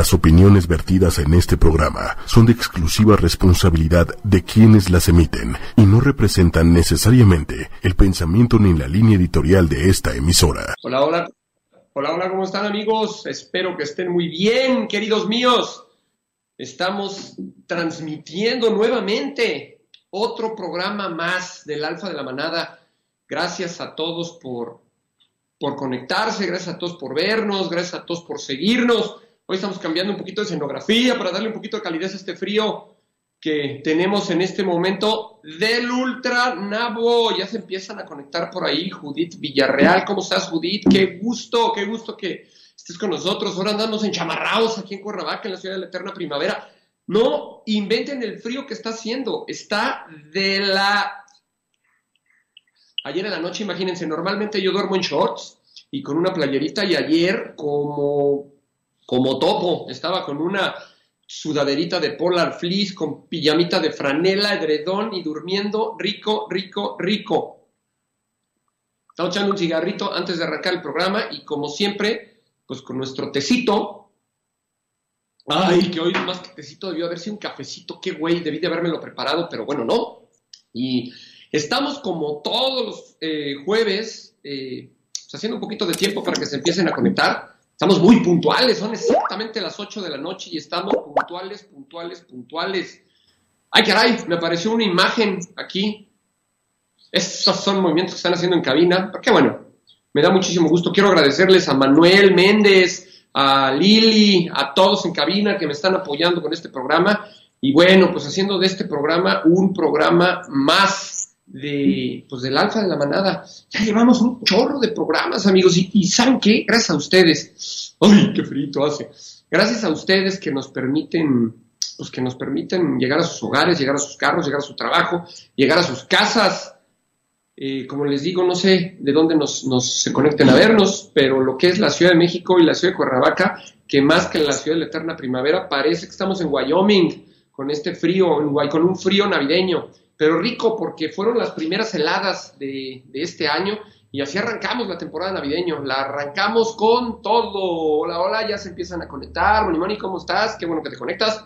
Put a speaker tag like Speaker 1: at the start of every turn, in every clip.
Speaker 1: Las opiniones vertidas en este programa son de exclusiva responsabilidad de quienes las emiten y no representan necesariamente el pensamiento ni la línea editorial de esta emisora.
Speaker 2: Hola, hola. Hola, hola, ¿cómo están amigos? Espero que estén muy bien, queridos míos. Estamos transmitiendo nuevamente otro programa más del Alfa de la Manada. Gracias a todos por, por conectarse, gracias a todos por vernos, gracias a todos por seguirnos. Hoy estamos cambiando un poquito de escenografía para darle un poquito de calidez a este frío que tenemos en este momento del Ultra Nabo. Ya se empiezan a conectar por ahí. Judith Villarreal, ¿cómo estás, Judith? Qué gusto, qué gusto que estés con nosotros. Ahora andamos enchamarrados aquí en Cuernavaca, en la ciudad de la eterna primavera. No inventen el frío que está haciendo. Está de la. Ayer en la noche, imagínense, normalmente yo duermo en shorts y con una playerita y ayer como como topo, estaba con una sudaderita de polar fleece, con pijamita de franela, edredón y durmiendo rico, rico, rico. Estamos echando un cigarrito antes de arrancar el programa y como siempre, pues con nuestro tecito. Ay, que hoy más que tecito debió haber sido un cafecito, qué güey, debí de habérmelo preparado, pero bueno, no. Y estamos como todos los eh, jueves, eh, pues, haciendo un poquito de tiempo para que se empiecen a conectar. Estamos muy puntuales, son exactamente las 8 de la noche y estamos puntuales, puntuales, puntuales. Ay, caray, me apareció una imagen aquí. Estos son movimientos que están haciendo en cabina. Qué bueno, me da muchísimo gusto. Quiero agradecerles a Manuel Méndez, a Lili, a todos en cabina que me están apoyando con este programa. Y bueno, pues haciendo de este programa un programa más de, pues del alfa de la manada. Ya llevamos un chorro de programas, amigos, y, ¿saben qué? Gracias a ustedes. ¡Ay, qué frito hace! Gracias a ustedes que nos permiten, pues que nos permiten llegar a sus hogares, llegar a sus carros, llegar a su trabajo, llegar a sus casas. Eh, como les digo, no sé de dónde nos, nos se conecten a vernos, pero lo que es la Ciudad de México y la Ciudad de Cuernavaca, que más que la Ciudad de la Eterna Primavera, parece que estamos en Wyoming, con este frío, con un frío navideño pero rico porque fueron las primeras heladas de, este año y así arrancamos la temporada navideño, la arrancamos con todo. Hola, hola, ya se empiezan a conectar. Moni, Moni, ¿cómo estás? Qué bueno que te conectas.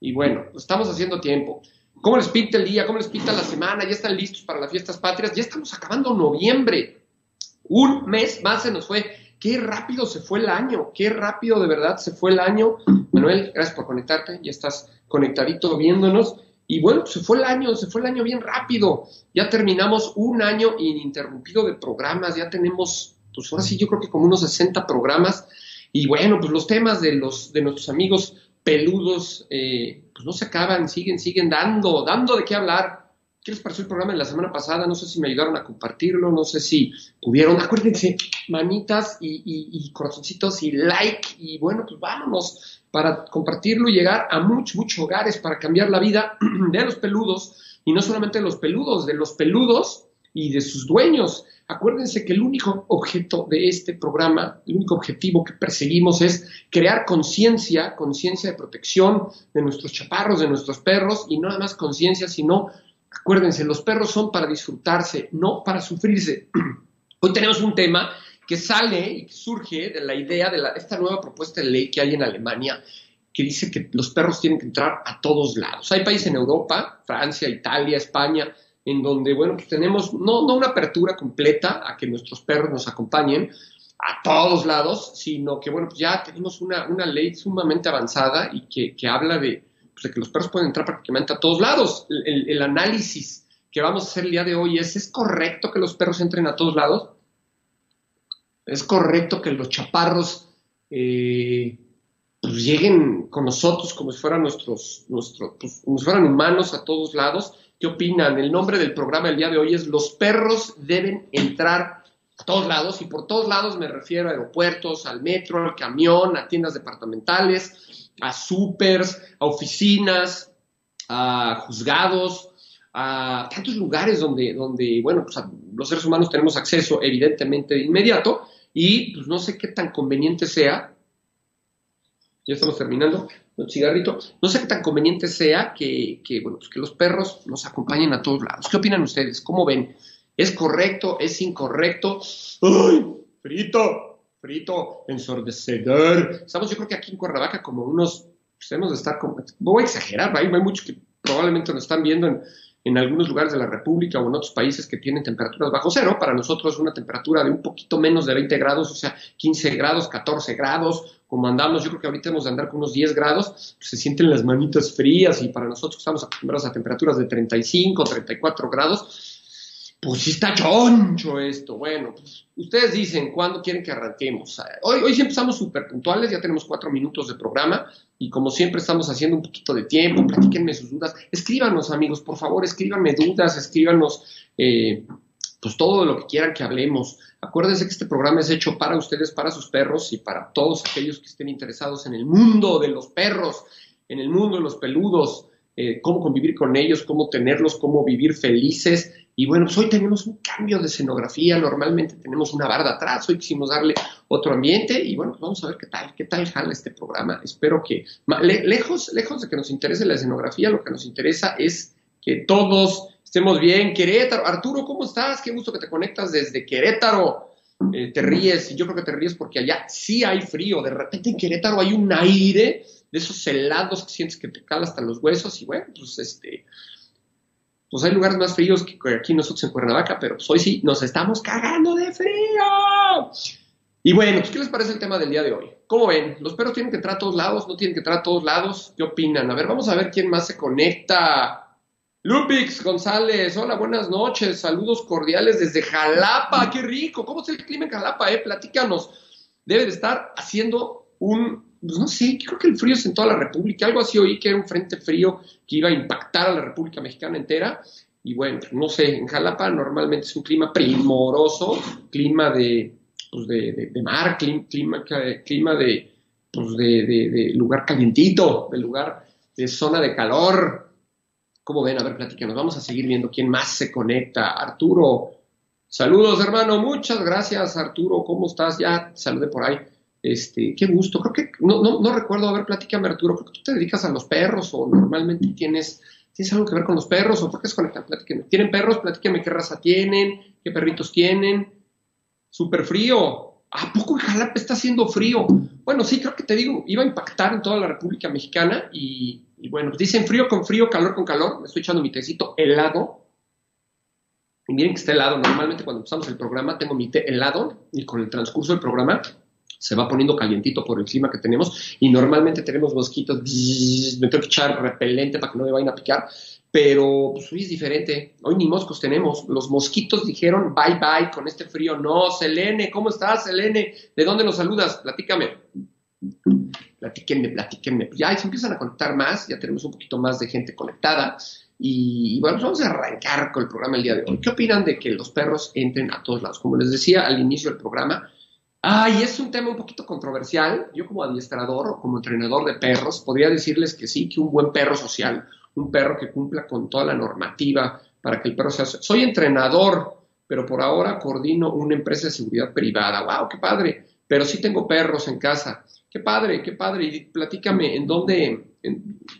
Speaker 2: Y bueno, pues estamos haciendo tiempo. ¿Cómo les pinta el día? ¿Cómo les pinta la semana? ¿Ya están listos para las fiestas patrias? Ya estamos acabando noviembre. Un mes más se nos fue. Qué rápido se fue el año. Qué rápido de verdad se fue el año. Manuel, gracias por conectarte. Ya estás conectadito viéndonos. Y bueno, se fue el año, se fue el año bien rápido. Ya terminamos un año ininterrumpido de programas, ya tenemos, pues ahora sí, yo creo que como unos 60 programas. Y bueno, pues los temas de, los, de nuestros amigos peludos, eh, pues no se acaban, siguen, siguen dando, dando de qué hablar. ¿Qué les pareció el programa de la semana pasada? No sé si me ayudaron a compartirlo, no sé si pudieron. Acuérdense, manitas y, y, y corazoncitos y like. Y bueno, pues vámonos para compartirlo y llegar a muchos, muchos hogares para cambiar la vida de los peludos y no solamente de los peludos, de los peludos y de sus dueños. Acuérdense que el único objeto de este programa, el único objetivo que perseguimos es crear conciencia, conciencia de protección de nuestros chaparros, de nuestros perros y no nada más conciencia, sino, acuérdense, los perros son para disfrutarse, no para sufrirse. Hoy tenemos un tema que sale y surge de la idea de esta nueva propuesta de ley que hay en Alemania, que dice que los perros tienen que entrar a todos lados. Hay países en Europa, Francia, Italia, España, en donde, bueno, pues tenemos no, no una apertura completa a que nuestros perros nos acompañen a todos lados, sino que, bueno, pues ya tenemos una, ley sumamente avanzada y que, habla de, pues, de, que los perros pueden entrar prácticamente a todos lados. El, el análisis que vamos a hacer el día de hoy es, ¿es correcto que los perros entren a todos lados? es correcto que los chaparros eh, pues, lleguen con nosotros como si fueran nuestros, nuestros pues, como si fueran humanos a todos lados. ¿Qué opinan? El nombre del programa del día de hoy es Los perros deben entrar a todos lados, y por todos lados me refiero a aeropuertos, al metro, al camión, a tiendas departamentales, a supers, a oficinas, a juzgados, a tantos lugares donde, donde bueno, pues los seres humanos tenemos acceso evidentemente de inmediato, y pues no sé qué tan conveniente sea, ya estamos terminando, un cigarrito, no sé qué tan conveniente sea que, bueno, pues que los perros nos acompañen a todos lados. ¿Qué opinan ustedes? ¿Cómo ven? ¿Es correcto? ¿Es incorrecto? ¡Ay! Frito, frito ensordecedor. Estamos, yo creo que aquí en Cuernavaca, como unos, pues debemos de estar como, voy a exagerar, hay, hay muchos que probablemente nos están viendo en, en algunos lugares de la República o en otros países que tienen temperaturas bajo cero. Para nosotros una temperatura de un poquito menos de 20 grados, o sea, 15 grados, 14 grados. Como andamos, yo creo que ahorita hemos de andar con unos 10 grados, pues se sienten las manitas frías y para nosotros que estamos acostumbrados a temperaturas de 35, 34 grados, pues sí está choncho esto. Bueno, pues ustedes dicen cuándo quieren que arranquemos. Hoy, hoy sí empezamos súper puntuales, ya tenemos cuatro minutos de programa y como siempre estamos haciendo un poquito de tiempo, platíquenme sus dudas. Escríbanos, amigos, por favor, escríbanme dudas, escríbanos eh, pues todo lo que quieran que hablemos. Acuérdense que este programa es hecho para ustedes, para sus perros y para todos aquellos que estén interesados en el mundo de los perros, en el mundo de los peludos, eh, cómo convivir con ellos, cómo tenerlos, cómo vivir felices y bueno, pues hoy tenemos un cambio de escenografía, normalmente tenemos una barda atrás, hoy quisimos darle otro ambiente y bueno, pues vamos a ver qué tal, qué tal jala este programa. Espero que, lejos, lejos de que nos interese la escenografía, lo que nos interesa es que todos estemos bien. Querétaro, Arturo, ¿cómo estás? Qué gusto que te conectas desde Querétaro. Eh, te ríes, y yo creo que te ríes porque allá sí hay frío, de repente en Querétaro hay un aire de esos helados que sientes que te cala hasta los huesos y bueno, pues este, pues hay lugares más fríos que aquí nosotros en Cuernavaca, pero pues hoy sí nos estamos cagando de frío. Y bueno, pues, ¿qué les parece el tema del día de hoy? ¿Cómo ven? ¿Los perros tienen que entrar a todos lados? ¿No tienen que entrar a todos lados? ¿Qué opinan? A ver, vamos a ver quién más se conecta. Lupix González, hola, buenas noches, saludos cordiales desde Jalapa, qué rico, ¿cómo está el clima en Jalapa? Eh? Platícanos, debe de estar haciendo un pues no sé, creo que el frío es en toda la República, algo así oí que era un frente frío que iba a impactar a la República Mexicana entera, y bueno, no sé, en Jalapa normalmente es un clima primoroso, clima de, pues de, mar, clima, clima, de, pues de, lugar calientito, de lugar de zona de calor. ¿Cómo ven? A ver, platícanos. Vamos a seguir viendo quién más se conecta. Arturo. Saludos, hermano. Muchas gracias, Arturo. ¿Cómo estás? Ya saludé por ahí. Este, qué gusto. Creo que, no, recuerdo, a ver, platícame Arturo, creo que tú te dedicas a los perros o normalmente tienes, tienes algo que ver con los perros o por qué es conectado. Platíqueme. ¿Tienen perros? Platíqueme qué raza tienen, qué perritos tienen. Súper frío. ¿A poco en Jalapa está haciendo frío? Bueno, sí, creo que te digo, iba a impactar en toda la República Mexicana y, bueno, dicen frío con frío, calor con calor. Me estoy echando mi tecito helado. Y miren que está helado. Normalmente cuando empezamos el programa tengo mi té helado y con el transcurso del programa se va poniendo calientito por el clima que tenemos y normalmente tenemos mosquitos, me tengo que echar repelente para que no me vayan a picar, pero pues, hoy es diferente, hoy ni moscos tenemos, los mosquitos dijeron bye bye con este frío, no, Selene, ¿cómo estás, Selene? ¿De dónde nos saludas? Platícame. Platíquenme, platíquenme. Ya se empiezan a conectar más, ya tenemos un poquito más de gente conectada. Y, bueno, pues vamos a arrancar con el programa el día de hoy. ¿Qué opinan de que los perros entren a todos lados? Como les decía al inicio del programa, Ay, es un tema un poquito controversial. Yo como adiestrador o como entrenador de perros podría decirles que sí, que un buen perro social, un perro que cumpla con toda la normativa para que el perro sea... Soy entrenador, pero por ahora coordino una empresa de seguridad privada. ¡Wow, qué padre! Pero sí tengo perros en casa. Qué padre, qué padre. Y platícame, ¿en dónde,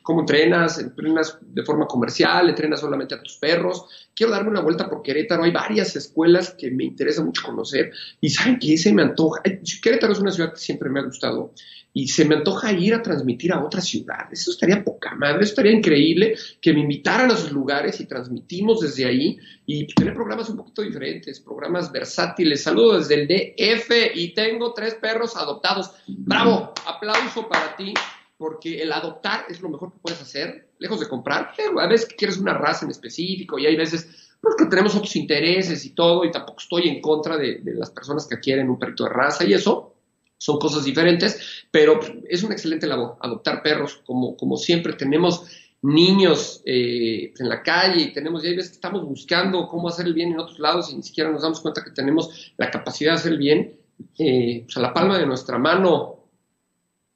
Speaker 2: cómo entrenas? ¿Entrenas de forma comercial? ¿Entrenas solamente a tus perros? quiero darme una vuelta por Querétaro, hay varias escuelas que me interesa mucho conocer y saben que se me antoja, Querétaro es una ciudad que siempre me ha gustado y se me antoja ir a transmitir a otras ciudades, eso estaría poca madre, eso estaría increíble que me invitaran a sus lugares y transmitimos desde ahí y tener programas un poquito diferentes, programas versátiles, saludo desde el DF y tengo tres perros adoptados, bravo, aplauso para ti porque el adoptar es lo mejor que puedes hacer, lejos de comprar. A veces quieres una raza en específico y hay veces porque que tenemos otros intereses y todo, y tampoco estoy en contra de, las personas que quieren un perrito de raza y eso. Son cosas diferentes, pero es una excelente labor adoptar perros, como, como siempre tenemos niños eh, en la calle y tenemos, y hay veces que estamos buscando cómo hacer el bien en otros lados y ni siquiera nos damos cuenta que tenemos la capacidad de hacer el bien eh, pues a la palma de nuestra mano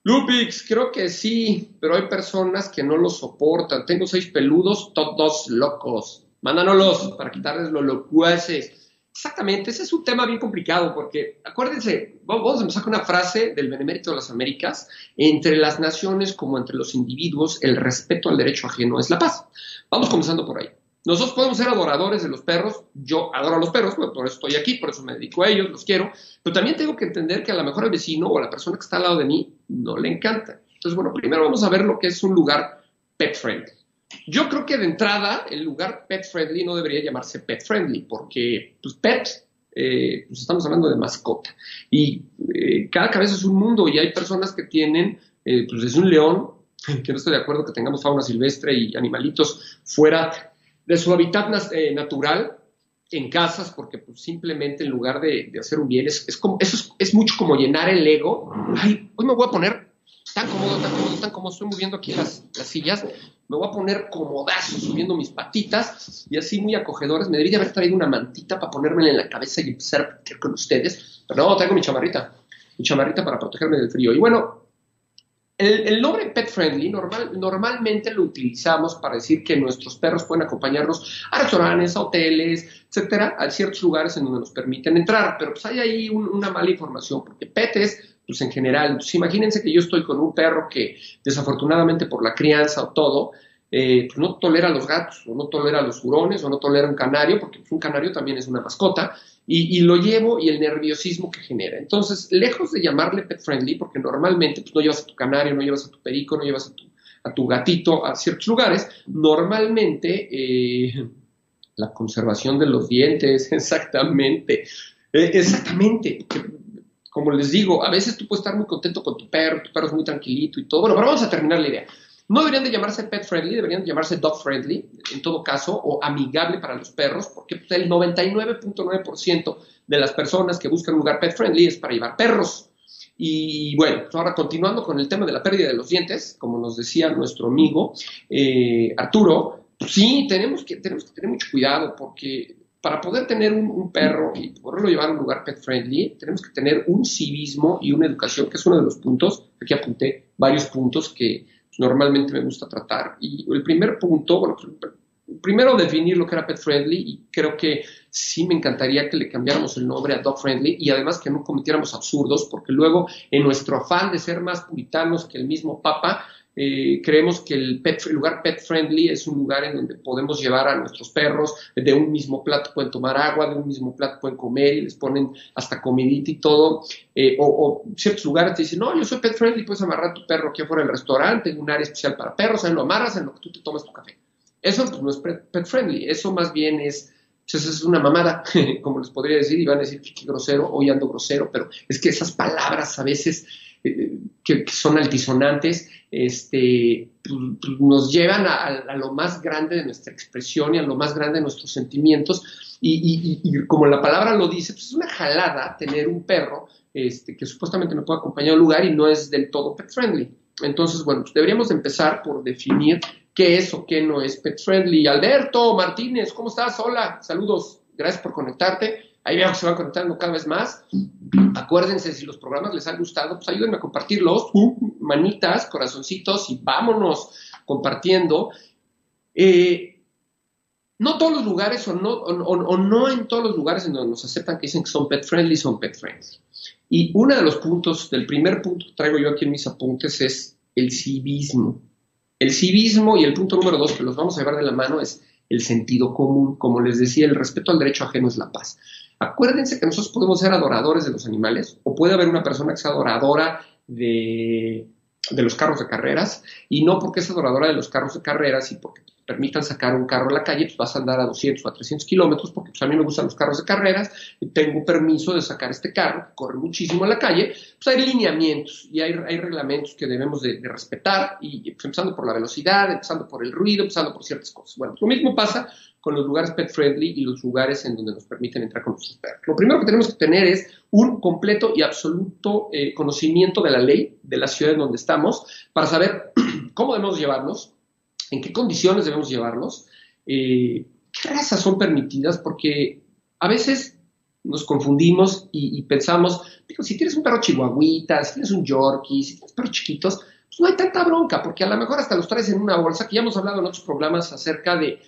Speaker 2: Lupix, creo que sí, pero hay personas que no lo soportan. Tengo seis peludos, todos locos. Mándanos para quitarles los locuaces. Exactamente, ese es un tema bien complicado porque, acuérdense, vamos a empezar con una frase del Benemérito de las Américas, entre las naciones como entre los individuos, el respeto al derecho ajeno es la paz. Vamos comenzando por ahí. Nosotros podemos ser adoradores de los perros, yo adoro a los perros, por eso estoy aquí, por eso me dedico a ellos, los quiero, pero también tengo que entender que a lo mejor al vecino o a la persona que está al lado de mí no le encanta. Entonces, bueno, primero vamos a ver lo que es un lugar pet friendly. Yo creo que de entrada el lugar pet friendly no debería llamarse pet friendly, porque pues pet, eh, pues estamos hablando de mascota. Y eh, cada cabeza es un mundo y hay personas que tienen, eh, pues es un león, que no estoy de acuerdo que tengamos fauna silvestre y animalitos fuera de su hábitat eh, natural en casas, porque pues, simplemente en lugar de, hacer un bien, es, como, eso es, mucho como llenar el ego. Ay, hoy me voy a poner tan cómodo, tan cómodo, tan cómodo, estoy moviendo aquí las, las sillas, me voy a poner comodazo subiendo mis patitas y así muy acogedores. Me debería haber traído una mantita para ponérmela en la cabeza y empezar a con ustedes, pero no, traigo mi chamarrita, mi chamarrita para protegerme del frío. Y bueno, el, nombre pet friendly normal, normalmente lo utilizamos para decir que nuestros perros pueden acompañarnos a restaurantes, a hoteles, etcétera, a ciertos lugares en donde nos permiten entrar. Pero pues hay ahí una mala información, porque pet es, pues en general, pues imagínense que yo estoy con un perro que desafortunadamente por la crianza o todo, eh, pues no tolera los gatos, o no tolera los hurones, o no tolera un canario, porque pues, un canario también es una mascota, y, lo llevo y el nerviosismo que genera. Entonces, lejos de llamarle pet friendly, porque normalmente pues, no llevas a tu canario, no llevas a tu perico, no llevas a tu, a tu gatito a ciertos lugares, normalmente eh, la conservación de los dientes, exactamente, eh, exactamente. Como les digo, a veces tú puedes estar muy contento con tu perro, tu perro es muy tranquilito y todo. Bueno, pero vamos a terminar la idea. No deberían de llamarse pet friendly, deberían de llamarse dog friendly, en todo caso, o amigable para los perros, porque pues, el 99.9% de las personas que buscan un lugar pet friendly es para llevar perros. Y bueno, pues, ahora continuando con el tema de la pérdida de los dientes, como nos decía nuestro amigo eh, Arturo, pues, sí, tenemos que, tenemos que tener mucho cuidado porque para poder tener un, perro y poderlo llevar a un lugar pet friendly, tenemos que tener un civismo y una educación, que es uno de los puntos, aquí apunté varios puntos que normalmente me gusta tratar. Y el primer punto, bueno, primero definir lo que era pet friendly y creo que sí me encantaría que le cambiáramos el nombre a dog friendly y además que no cometiéramos absurdos porque luego en nuestro afán de ser más puritanos que el mismo papa, eh, creemos que el, lugar pet friendly es un lugar en donde podemos llevar a nuestros perros, de un mismo plato pueden tomar agua, de un mismo plato pueden comer y les ponen hasta comidita y todo. Eh, o, ciertos lugares te dicen, no, yo soy pet friendly, puedes amarrar tu perro aquí afuera del restaurante, en un área especial para perros, ahí lo amarras en lo que tú te tomas tu café. Eso pues, no es pet friendly, eso más bien es pues, es una mamada, como les podría decir, y van a decir que grosero, hoy ando grosero, pero es que esas palabras a veces que, son altisonantes, este, pues, pues, nos llevan a, lo más grande de nuestra expresión y a lo más grande de nuestros sentimientos. Y, como la palabra lo dice, pues es una jalada tener un perro este, que supuestamente me puede acompañar a un lugar y no es del todo pet friendly. Entonces, bueno, deberíamos empezar por definir qué es o qué no es pet friendly. Alberto Martínez, ¿cómo estás? Hola, saludos, gracias por conectarte. Ahí veo que se van conectando cada vez más. Acuérdense, si los programas les han gustado, pues ayúdenme a compartirlos. Manitas, corazoncitos y vámonos compartiendo. Eh, no todos los lugares o no, o, no en todos los lugares en donde nos aceptan que dicen que son pet friendly, son pet friendly. Y uno de los puntos, del primer punto que traigo yo aquí en mis apuntes es el civismo. El civismo y el punto número dos que los vamos a llevar de la mano es el sentido común. Como les decía, el respeto al derecho ajeno es la paz. Acuérdense que nosotros podemos ser adoradores de los animales o puede haber una persona que sea adoradora de, los carros de carreras y no porque es adoradora de los carros de carreras y porque permitan sacar un carro a la calle, pues vas a andar a 200 o a 300 kilómetros, porque pues, a mí me gustan los carros de carreras, tengo permiso de sacar este carro, que corre muchísimo en la calle, pues hay lineamientos y hay, reglamentos que debemos de, respetar, y pues, empezando por la velocidad, empezando por el ruido, empezando por ciertas cosas. Bueno, lo mismo pasa con los lugares pet friendly y los lugares en donde nos permiten entrar con nuestros perros. Lo primero que tenemos que tener es un completo y absoluto eh, conocimiento de la ley de la ciudad en donde estamos para saber cómo debemos llevarnos, en qué condiciones debemos llevarnos, eh, qué razas son permitidas, porque a veces nos confundimos y, pensamos, digo, si tienes un perro chihuahuita, si tienes un yorkie, si tienes perros chiquitos, pues no hay tanta bronca, porque a lo mejor hasta los traes en una bolsa, que ya hemos hablado en otros programas acerca de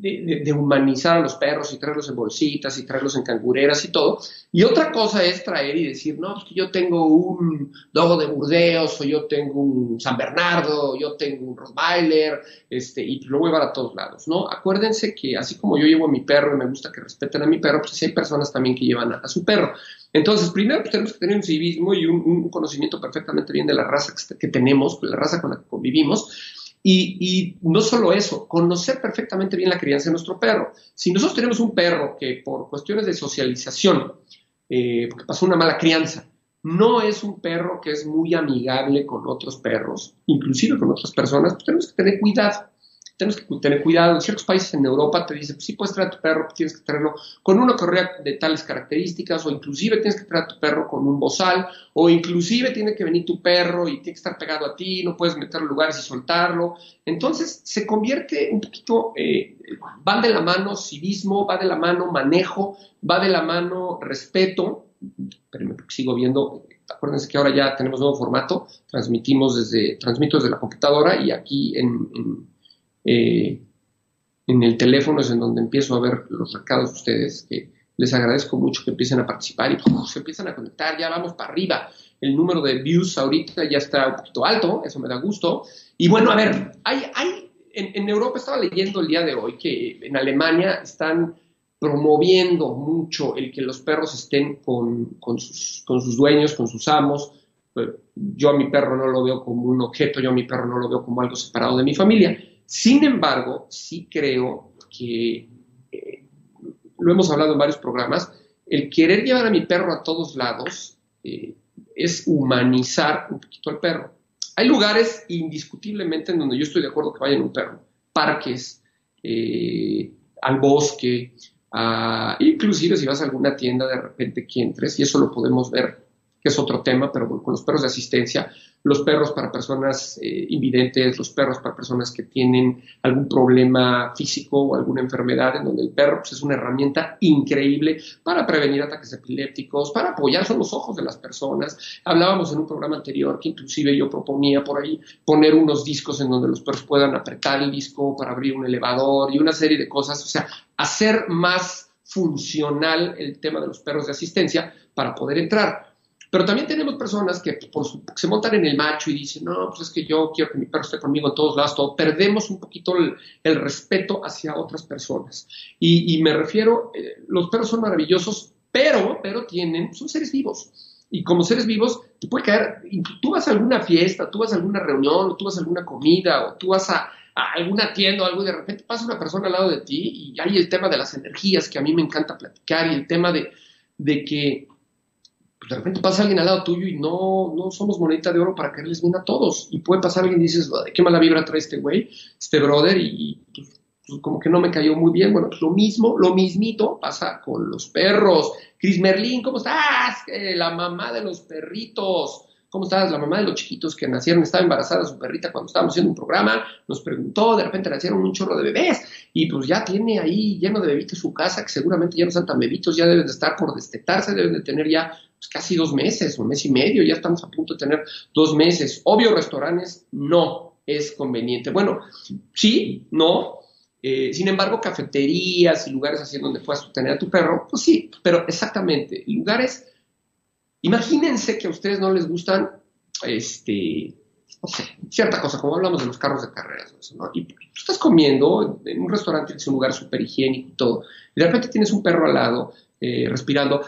Speaker 2: de, humanizar a los perros y traerlos en bolsitas y traerlos en cangureras y todo. Y otra cosa es traer y decir, no, pues que yo tengo un dogo de Burdeos, o yo tengo un San Bernardo, o yo tengo un Rottweiler, este, y lo voy a llevar a todos lados, ¿no? Acuérdense que así como yo llevo a mi perro y me gusta que respeten a mi perro, pues hay personas también que llevan a, su perro. Entonces, primero pues, tenemos que tener un civismo y un, conocimiento perfectamente bien de la raza que, que tenemos, la raza con la que convivimos, y, no solo eso, conocer perfectamente bien la crianza de nuestro perro. Si nosotros tenemos un perro que por cuestiones de socialización, eh, porque pasó una mala crianza, no es un perro que es muy amigable con otros perros, inclusive con otras personas, pues tenemos que tener cuidado tenemos que tener cuidado. En ciertos países en Europa te dicen, pues sí puedes traer a tu perro, tienes que traerlo con una correa de tales características, o inclusive tienes que traer a tu perro con un bozal, o inclusive tiene que venir tu perro y tiene que estar pegado a ti, no puedes meterlo en lugares y soltarlo. Entonces se convierte un poquito, eh, va de la mano civismo, va de la mano manejo, va de la mano respeto. Pero sigo viendo, acuérdense que ahora ya tenemos nuevo formato, transmitimos desde, transmito desde la computadora y aquí en eh, en el teléfono es en donde empiezo a ver los recados de ustedes, que les agradezco mucho que empiecen a participar y se empiezan a conectar, ya vamos para arriba. El número de views ahorita ya está un poquito alto, eso me da gusto. Y bueno, a ver, hay, hay en, Europa estaba leyendo el día de hoy que en Alemania están promoviendo mucho el que los perros estén con, con, sus, con sus dueños, con sus amos. Yo a mi perro no lo veo como un objeto, yo a mi perro no lo veo como algo separado de mi familia. Sin embargo, sí creo que, eh, lo hemos hablado en varios programas, el querer llevar a mi perro a todos lados eh, es humanizar un poquito al perro. Hay lugares indiscutiblemente en donde yo estoy de acuerdo que vayan un perro, parques, eh, al bosque, inclusive si vas a alguna tienda de repente que entres, y eso lo podemos ver, que es otro tema, pero con los perros de asistencia, los perros para personas eh, invidentes, los perros para personas que tienen algún problema físico o alguna enfermedad, en donde el perro pues, es una herramienta increíble para prevenir ataques epilépticos, para apoyar son los ojos de las personas. Hablábamos en un programa anterior que inclusive yo proponía por ahí poner unos discos en donde los perros puedan apretar el disco para abrir un elevador y una serie de cosas, o sea, hacer más funcional el tema de los perros de asistencia para poder entrar. Pero también tenemos personas que se montan en el macho y dicen, no, pues es que yo quiero que mi perro esté conmigo en todos lados, todo. perdemos un poquito el, respeto hacia otras personas. Y, me refiero, eh, los perros son maravillosos, pero, pero tienen, son seres vivos. Y como seres vivos, te puede caer, tú vas a alguna fiesta, tú vas a alguna reunión, o tú vas a alguna comida, o tú vas a, alguna tienda o algo y de repente pasa una persona al lado de ti y hay el tema de las energías que a mí me encanta platicar y el tema de, de que de repente pasa alguien al lado tuyo y no, no somos monedita de oro para caerles bien a todos. Y puede pasar alguien y dices, qué mala vibra trae este güey, este brother, y, pues, pues, como que no me cayó muy bien. Bueno, pues lo mismo, lo mismito pasa con los perros. Cris Merlín, ¿cómo estás? la mamá de los perritos. ¿Cómo estás? La mamá de los chiquitos que nacieron, estaba embarazada su perrita cuando estábamos haciendo un programa, nos preguntó, de repente nacieron un chorro de bebés y pues ya tiene ahí lleno de bebitos su casa, que seguramente ya no están tan bebitos, ya deben de estar por destetarse, deben de tener ya pues, casi dos meses, un mes y medio, ya estamos a punto de tener dos meses. Obvio, restaurantes no es conveniente. Bueno, sí, no. Eh, sin embargo, cafeterías y lugares así donde puedas tener a tu perro, pues sí, pero exactamente, lugares Imagínense que a ustedes no les gustan, este, no sé, cierta cosa, como hablamos de los carros de carreras, ¿no? Y tú estás comiendo en un restaurante es un lugar súper higiénico y todo, y de repente tienes un perro al lado, eh, respirando,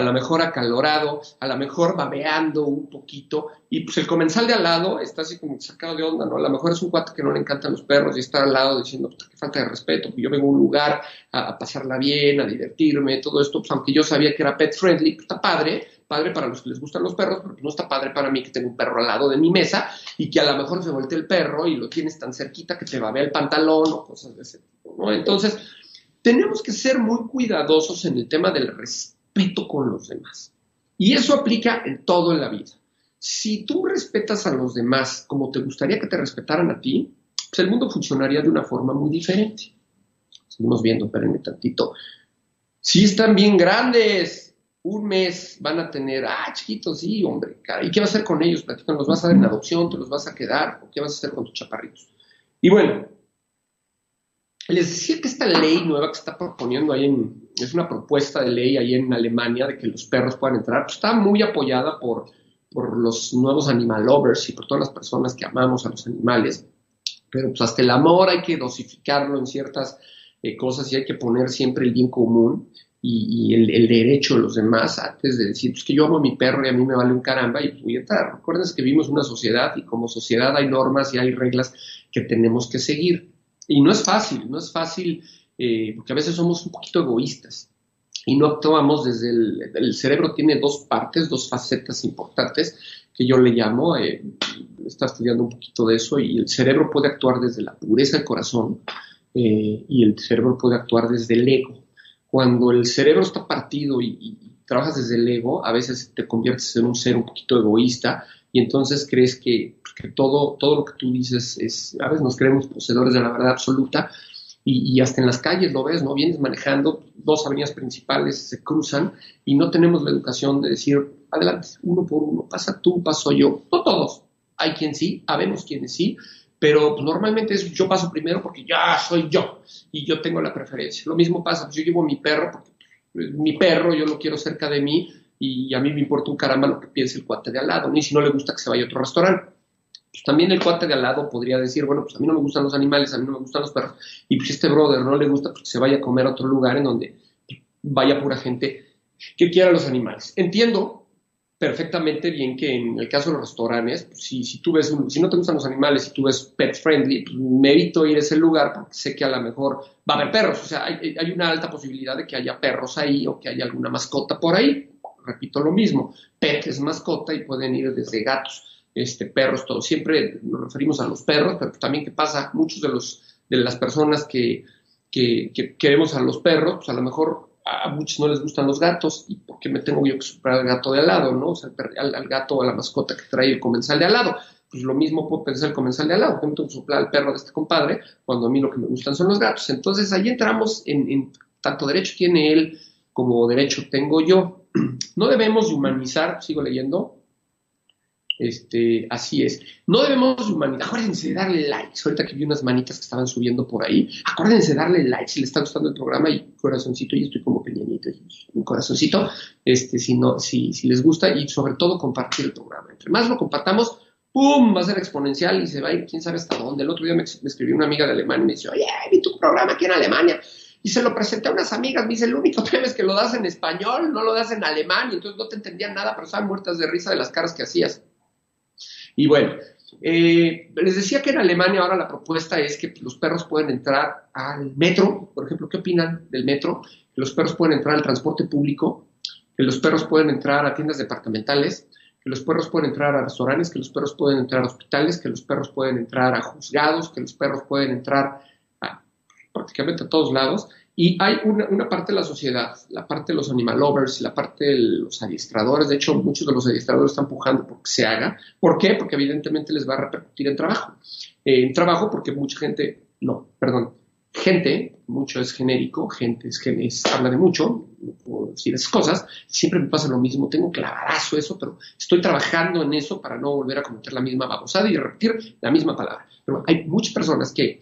Speaker 2: a lo mejor acalorado, a lo mejor babeando un poquito, y pues el comensal de al lado está así como sacado de onda, ¿no? A lo mejor es un cuate que no le encantan los perros y está al lado diciendo, pues, qué falta de respeto, yo vengo a un lugar a, pasarla bien, a divertirme, todo esto, pues aunque yo sabía que era pet friendly, pues está padre, padre para los que les gustan los perros, pero no está padre para mí que tenga un perro al lado de mi mesa y que a lo mejor se voltee el perro y lo tienes tan cerquita que te babea el pantalón o cosas de ese tipo, ¿no? Entonces, tenemos que ser muy cuidadosos en el tema del respeto respeto con los demás. Y eso aplica en todo en la vida. Si tú respetas a los demás como te gustaría que te respetaran a ti, pues el mundo funcionaría de una forma muy diferente. Seguimos viendo, espérenme tantito. Si están bien grandes, un mes van a tener, ah, chiquitos, sí, hombre, ¿y qué vas a hacer con ellos? Platican, ¿los vas a dar en adopción? ¿Te los vas a quedar? ¿O qué vas a hacer con tus chaparritos? Y bueno, les decía que esta ley nueva que está proponiendo ahí en, es una propuesta de ley ahí en Alemania de que los perros puedan entrar, pues está muy apoyada por, por los nuevos animal lovers y por todas las personas que amamos a los animales. Pero pues hasta el amor hay que dosificarlo en ciertas eh, cosas y hay que poner siempre el bien común y, el, derecho de los demás antes de decir, pues que yo amo a mi perro y a mí me vale un caramba y voy a entrar. Recuerden que vivimos una sociedad y como sociedad hay normas y hay reglas que tenemos que seguir. Y no es fácil, no es fácil eh, porque a veces somos un poquito egoístas y no actuamos desde el, el, cerebro tiene dos partes, dos facetas importantes que yo le llamo, eh, está estudiando un poquito de eso y el cerebro puede actuar desde la pureza del corazón eh, y el cerebro puede actuar desde el ego. Cuando el cerebro está partido y, trabajas desde el ego, a veces te conviertes en un ser un poquito egoísta y entonces crees que, todo, todo lo que tú dices es, a veces nos creemos poseedores de la verdad absoluta y, hasta en las calles lo ves, ¿no? Vienes manejando, dos avenidas principales se cruzan y no tenemos la educación de decir, adelante, uno por uno, pasa tú, paso yo, no todos, hay quien sí, habemos quienes sí, pero pues, normalmente es yo paso primero porque ya soy yo y yo tengo la preferencia. Lo mismo pasa, pues yo llevo mi perro porque pues, mi perro yo lo quiero cerca de mí y a mí me importa un caramba lo que piense el cuate de al lado, ni si no le gusta que se vaya a otro restaurante. Pues también el cuate de al lado podría decir, bueno, pues a mí no me gustan los animales, a mí no me gustan los perros, y pues este brother no le gusta porque se vaya a comer a otro lugar en donde vaya pura gente que quiera los animales. Entiendo perfectamente bien que en el caso de los restaurantes, pues, si, si, tú ves, si no te gustan los animales, si tú ves pet friendly, pues, me evito ir a ese lugar porque sé que a lo mejor va a haber perros. O sea, hay, hay, una alta posibilidad de que haya perros ahí o que haya alguna mascota por ahí. Repito lo mismo, pet es mascota y pueden ir desde gatos, este, perros, todo. Siempre nos referimos a los perros, pero también qué pasa, muchos de los de las personas que, que, que queremos a los perros, pues a lo mejor a muchos no les gustan los gatos y por qué me tengo yo que superar al gato de al lado, ¿no? O sea, al, gato o a la mascota que trae el comensal de al lado. Pues lo mismo puedo pensar el comensal de al lado, tengo que soplar al perro de este compadre cuando a mí lo que me gustan son los gatos. Entonces ahí entramos en, tanto derecho tiene él como derecho tengo yo. No debemos humanizar, sigo leyendo, este, así es. No debemos humanizar. Acuérdense de darle likes. Ahorita que vi unas manitas que estaban subiendo por ahí. Acuérdense de darle likes si les está gustando el programa y corazoncito. Y estoy como pequeñito, un corazoncito. Este, si, no, si, si les gusta y sobre todo compartir el programa. Entre más lo compartamos, ¡pum! Va a ser exponencial y se va a ir quién sabe hasta dónde. El otro día me, escribió una amiga de Alemania y me dice, oye, vi tu programa aquí en Alemania. Y se lo presenté a unas amigas. Me dice, el único tema es que lo das en español, no lo das en alemán. Y entonces no te entendían nada, pero estaban muertas de risa de las caras que hacías. Y bueno, eh, les decía que en Alemania ahora la propuesta es que los perros pueden entrar al metro, por ejemplo, ¿qué opinan del metro? Que los perros pueden entrar al transporte público, que los perros pueden entrar a tiendas departamentales, que los perros pueden entrar a restaurantes, que los perros pueden entrar a hospitales, que los perros pueden entrar a juzgados, que los perros pueden entrar a prácticamente a todos lados. Y hay una, parte de la sociedad, la parte de los animal lovers, la parte de los adiestradores. De hecho, muchos de los adiestradores están empujando porque se haga. ¿Por qué? Porque evidentemente les va a repercutir en trabajo. Eh, en trabajo porque mucha gente, no, perdón, gente, mucho es genérico, gente es, es habla de mucho, no puedo decir esas cosas, siempre me pasa lo mismo, tengo clavarazo eso, pero estoy trabajando en eso para no volver a cometer la misma babosada y repetir la misma palabra. Pero hay muchas personas que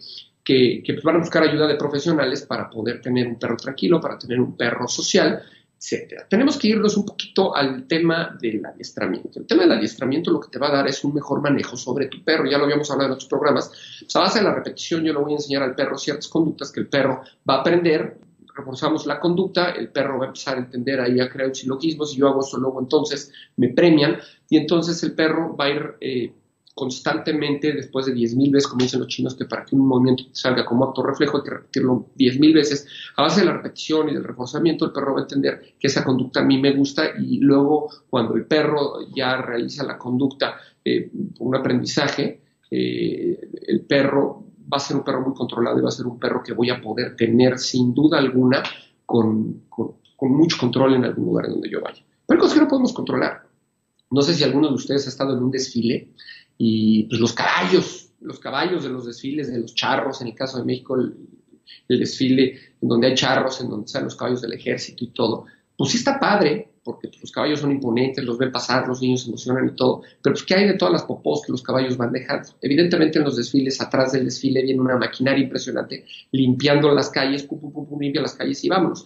Speaker 2: que, pues, van a buscar ayuda de profesionales para poder tener un perro tranquilo, para tener un perro social, etc. Tenemos que irnos un poquito al tema del adiestramiento. El tema del adiestramiento lo que te va a dar es un mejor manejo sobre tu perro. Ya lo habíamos hablado en otros programas. Pues, a base de la repetición yo le voy a enseñar al perro ciertas conductas que el perro va a aprender. Reforzamos la conducta, el perro va a empezar a entender ahí, a crear un silogismo. Si yo hago eso, luego entonces me premian y entonces el perro va a ir eh, constantemente después de 10.000 veces, como los chinos, que para que un movimiento salga como acto reflejo hay que repetirlo 10.000 veces. A base de la repetición y del reforzamiento, el perro va a entender que esa conducta a mí me gusta y luego cuando el perro ya realiza la conducta, eh, un aprendizaje, eh, el perro va a ser un perro muy controlado y va a ser un perro que voy a poder tener sin duda alguna con, con, con mucho control en algún lugar donde yo vaya. Pero hay cosas que no podemos controlar. No sé si alguno de ustedes ha estado en un desfile y pues los caballos, los caballos de los desfiles, de los charros, en el caso de México, el, desfile en donde hay charros, en donde están los caballos del ejército y todo, pues sí está padre, porque pues, los caballos son imponentes, los ven pasar, los niños se emocionan y todo, pero pues ¿qué hay de todas las popós que los caballos van dejando? Evidentemente en los desfiles, atrás del desfile viene una maquinaria impresionante limpiando las calles, pum, pum, pum, pum limpia las calles y vámonos.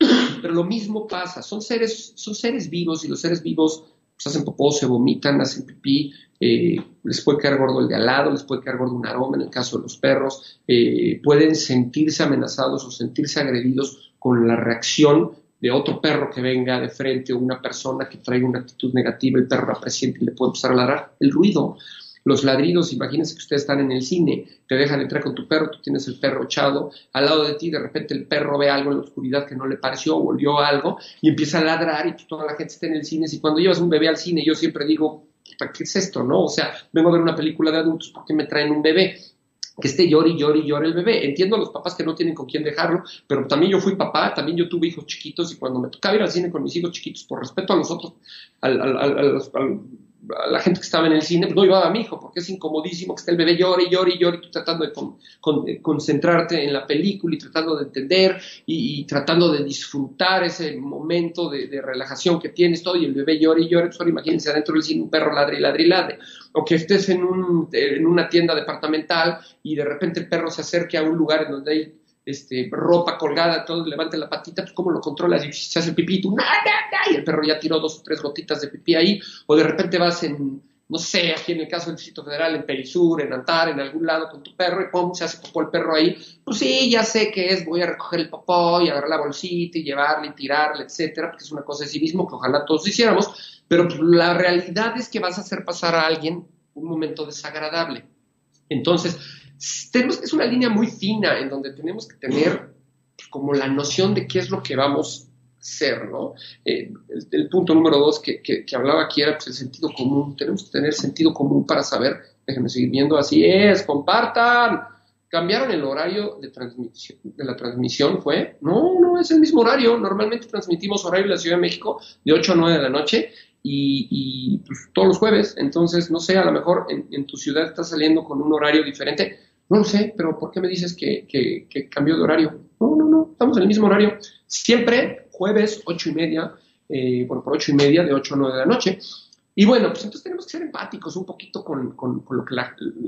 Speaker 2: Pero lo mismo pasa, son seres, son seres vivos y los seres vivos pues, hacen popó, se vomitan, hacen pipí, eh, les puede caer gordo el de al lado, les puede caer gordo un aroma en el caso de los perros, eh, pueden sentirse amenazados o sentirse agredidos con la reacción de otro perro que venga de frente o una persona que traiga una actitud negativa, el perro la presiente y le puede empezar a ladrar. El ruido, los ladridos, imagínense que ustedes están en el cine, te dejan entrar con tu perro, tú tienes el perro echado al lado de ti, de repente el perro ve algo en la oscuridad que no le pareció o olió algo y empieza a ladrar y toda la gente está en el cine. Si cuando llevas un bebé al cine, yo siempre digo, ¿qué es esto? ¿No? O sea, vengo a ver una película de adultos, ¿por qué me traen un bebé? que esté llore y llore y el bebé. Entiendo a los papás que no tienen con quién dejarlo, pero también yo fui papá, también yo tuve hijos chiquitos y cuando me tocaba ir al cine con mis hijos chiquitos, por respeto a los otros, al, a la gente que estaba en el cine, pues no llevaba a mi hijo, porque es incomodísimo que esté el bebé llore y llore y llore, tú tratando de concentrarte en la película y tratando de entender y, tratando de disfrutar ese momento de, relajación que tienes todo, y el bebé llore y llore, pues imagínense adentro del cine un perro ladre y ladre y ladre, o que estés en, un, en una tienda departamental y de repente el perro se acerque a un lugar en donde hay este, ropa colgada, todo, levante la patita, pues cómo lo controlas y se hace pipí, tú, y el perro ya tiró dos o tres gotitas de pipí ahí, o de repente vas en, no sé, aquí en el caso del Distrito Federal, en Perisur, en Antar, en algún lado con tu perro, y pum, se hace popó el perro ahí, pues sí, ya sé que es, voy a recoger el popó y agarrar la bolsita y llevarle y tirarle, etcétera, porque es una cosa de sí mismo que ojalá todos hiciéramos, pero pues, la realidad es que vas a hacer pasar a alguien un momento desagradable. Entonces, tenemos, es una línea muy fina en donde tenemos que tener como la noción de qué es lo que vamos a hacer, ¿no? Eh, el, punto número dos que, que, hablaba aquí era pues, el sentido común. Tenemos que tener sentido común para saber, déjenme seguir viendo, así es, compartan. Cambiaron el horario de transmisión, de la transmisión, ¿fue? No, no, es el mismo horario. Normalmente transmitimos horario en la Ciudad de México de 8 a 9 de la noche y, pues, todos los jueves. Entonces, no sé, a lo mejor en, en, tu ciudad está saliendo con un horario diferente. No lo sé, pero ¿por qué me dices que, cambió de horario? No, no, no, estamos en el mismo horario. Siempre jueves, ocho y media, eh, bueno, por ocho y media, de ocho a nueve de la noche. Y bueno, pues entonces tenemos que ser empáticos un poquito con, lo que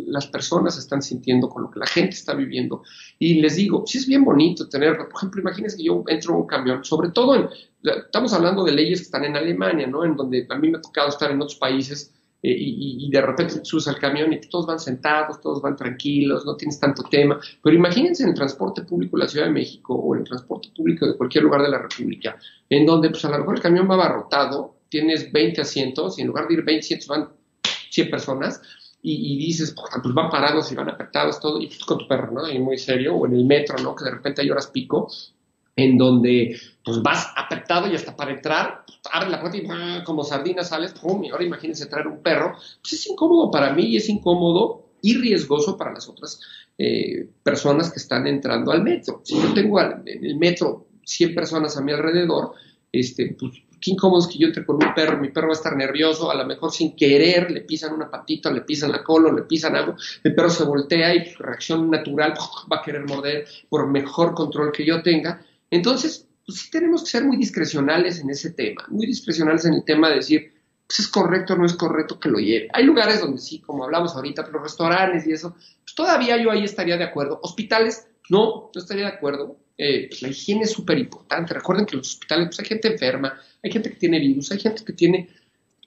Speaker 2: las personas están sintiendo, con lo que la gente está viviendo. Y les digo, sí es bien bonito tener, por ejemplo, imagínense que yo entro en un camión, sobre todo en, estamos hablando de leyes que están en Alemania, ¿no? En donde a mí me ha tocado estar en otros países eh, y, de repente subes al camión y todos van sentados, todos van tranquilos, no tienes tanto tema. Pero imagínense en el transporte público de la Ciudad de México o en el transporte público de cualquier lugar de la República, en donde pues a lo mejor el camión va abarrotado, tienes 20 asientos y en lugar de ir 20 asientos van 100 personas y, dices, pues van parados y van apretados, todo, y tú con tu perro, ¿no? Y muy serio, o en el metro, ¿no? Que de repente hay horas pico, en donde pues vas apretado y hasta para entrar, pues, abre la puerta y como sardina sales, ¡pum! y ahora imagínense traer un perro, pues es incómodo para mí y es incómodo y riesgoso para las otras eh, personas que están entrando al metro. Si yo tengo en el metro 100 personas a mi alrededor, este, pues qué incómodo es que yo entre con un perro, mi perro va a estar nervioso, a lo mejor sin querer le pisan una patita, le pisan la cola, le pisan algo, el perro se voltea y reacción natural va a querer morder por mejor control que yo tenga. Entonces, pues sí tenemos que ser muy discrecionales en ese tema, muy discrecionales en el tema de decir, pues es correcto o no es correcto que lo lleve. Hay lugares donde sí, como hablamos ahorita, pero restaurantes y eso, pues todavía yo ahí estaría de acuerdo. Hospitales, no, no estaría de acuerdo. Eh, pues la higiene es súper importante. Recuerden que en los hospitales pues hay gente enferma, hay gente que tiene virus, hay gente que tiene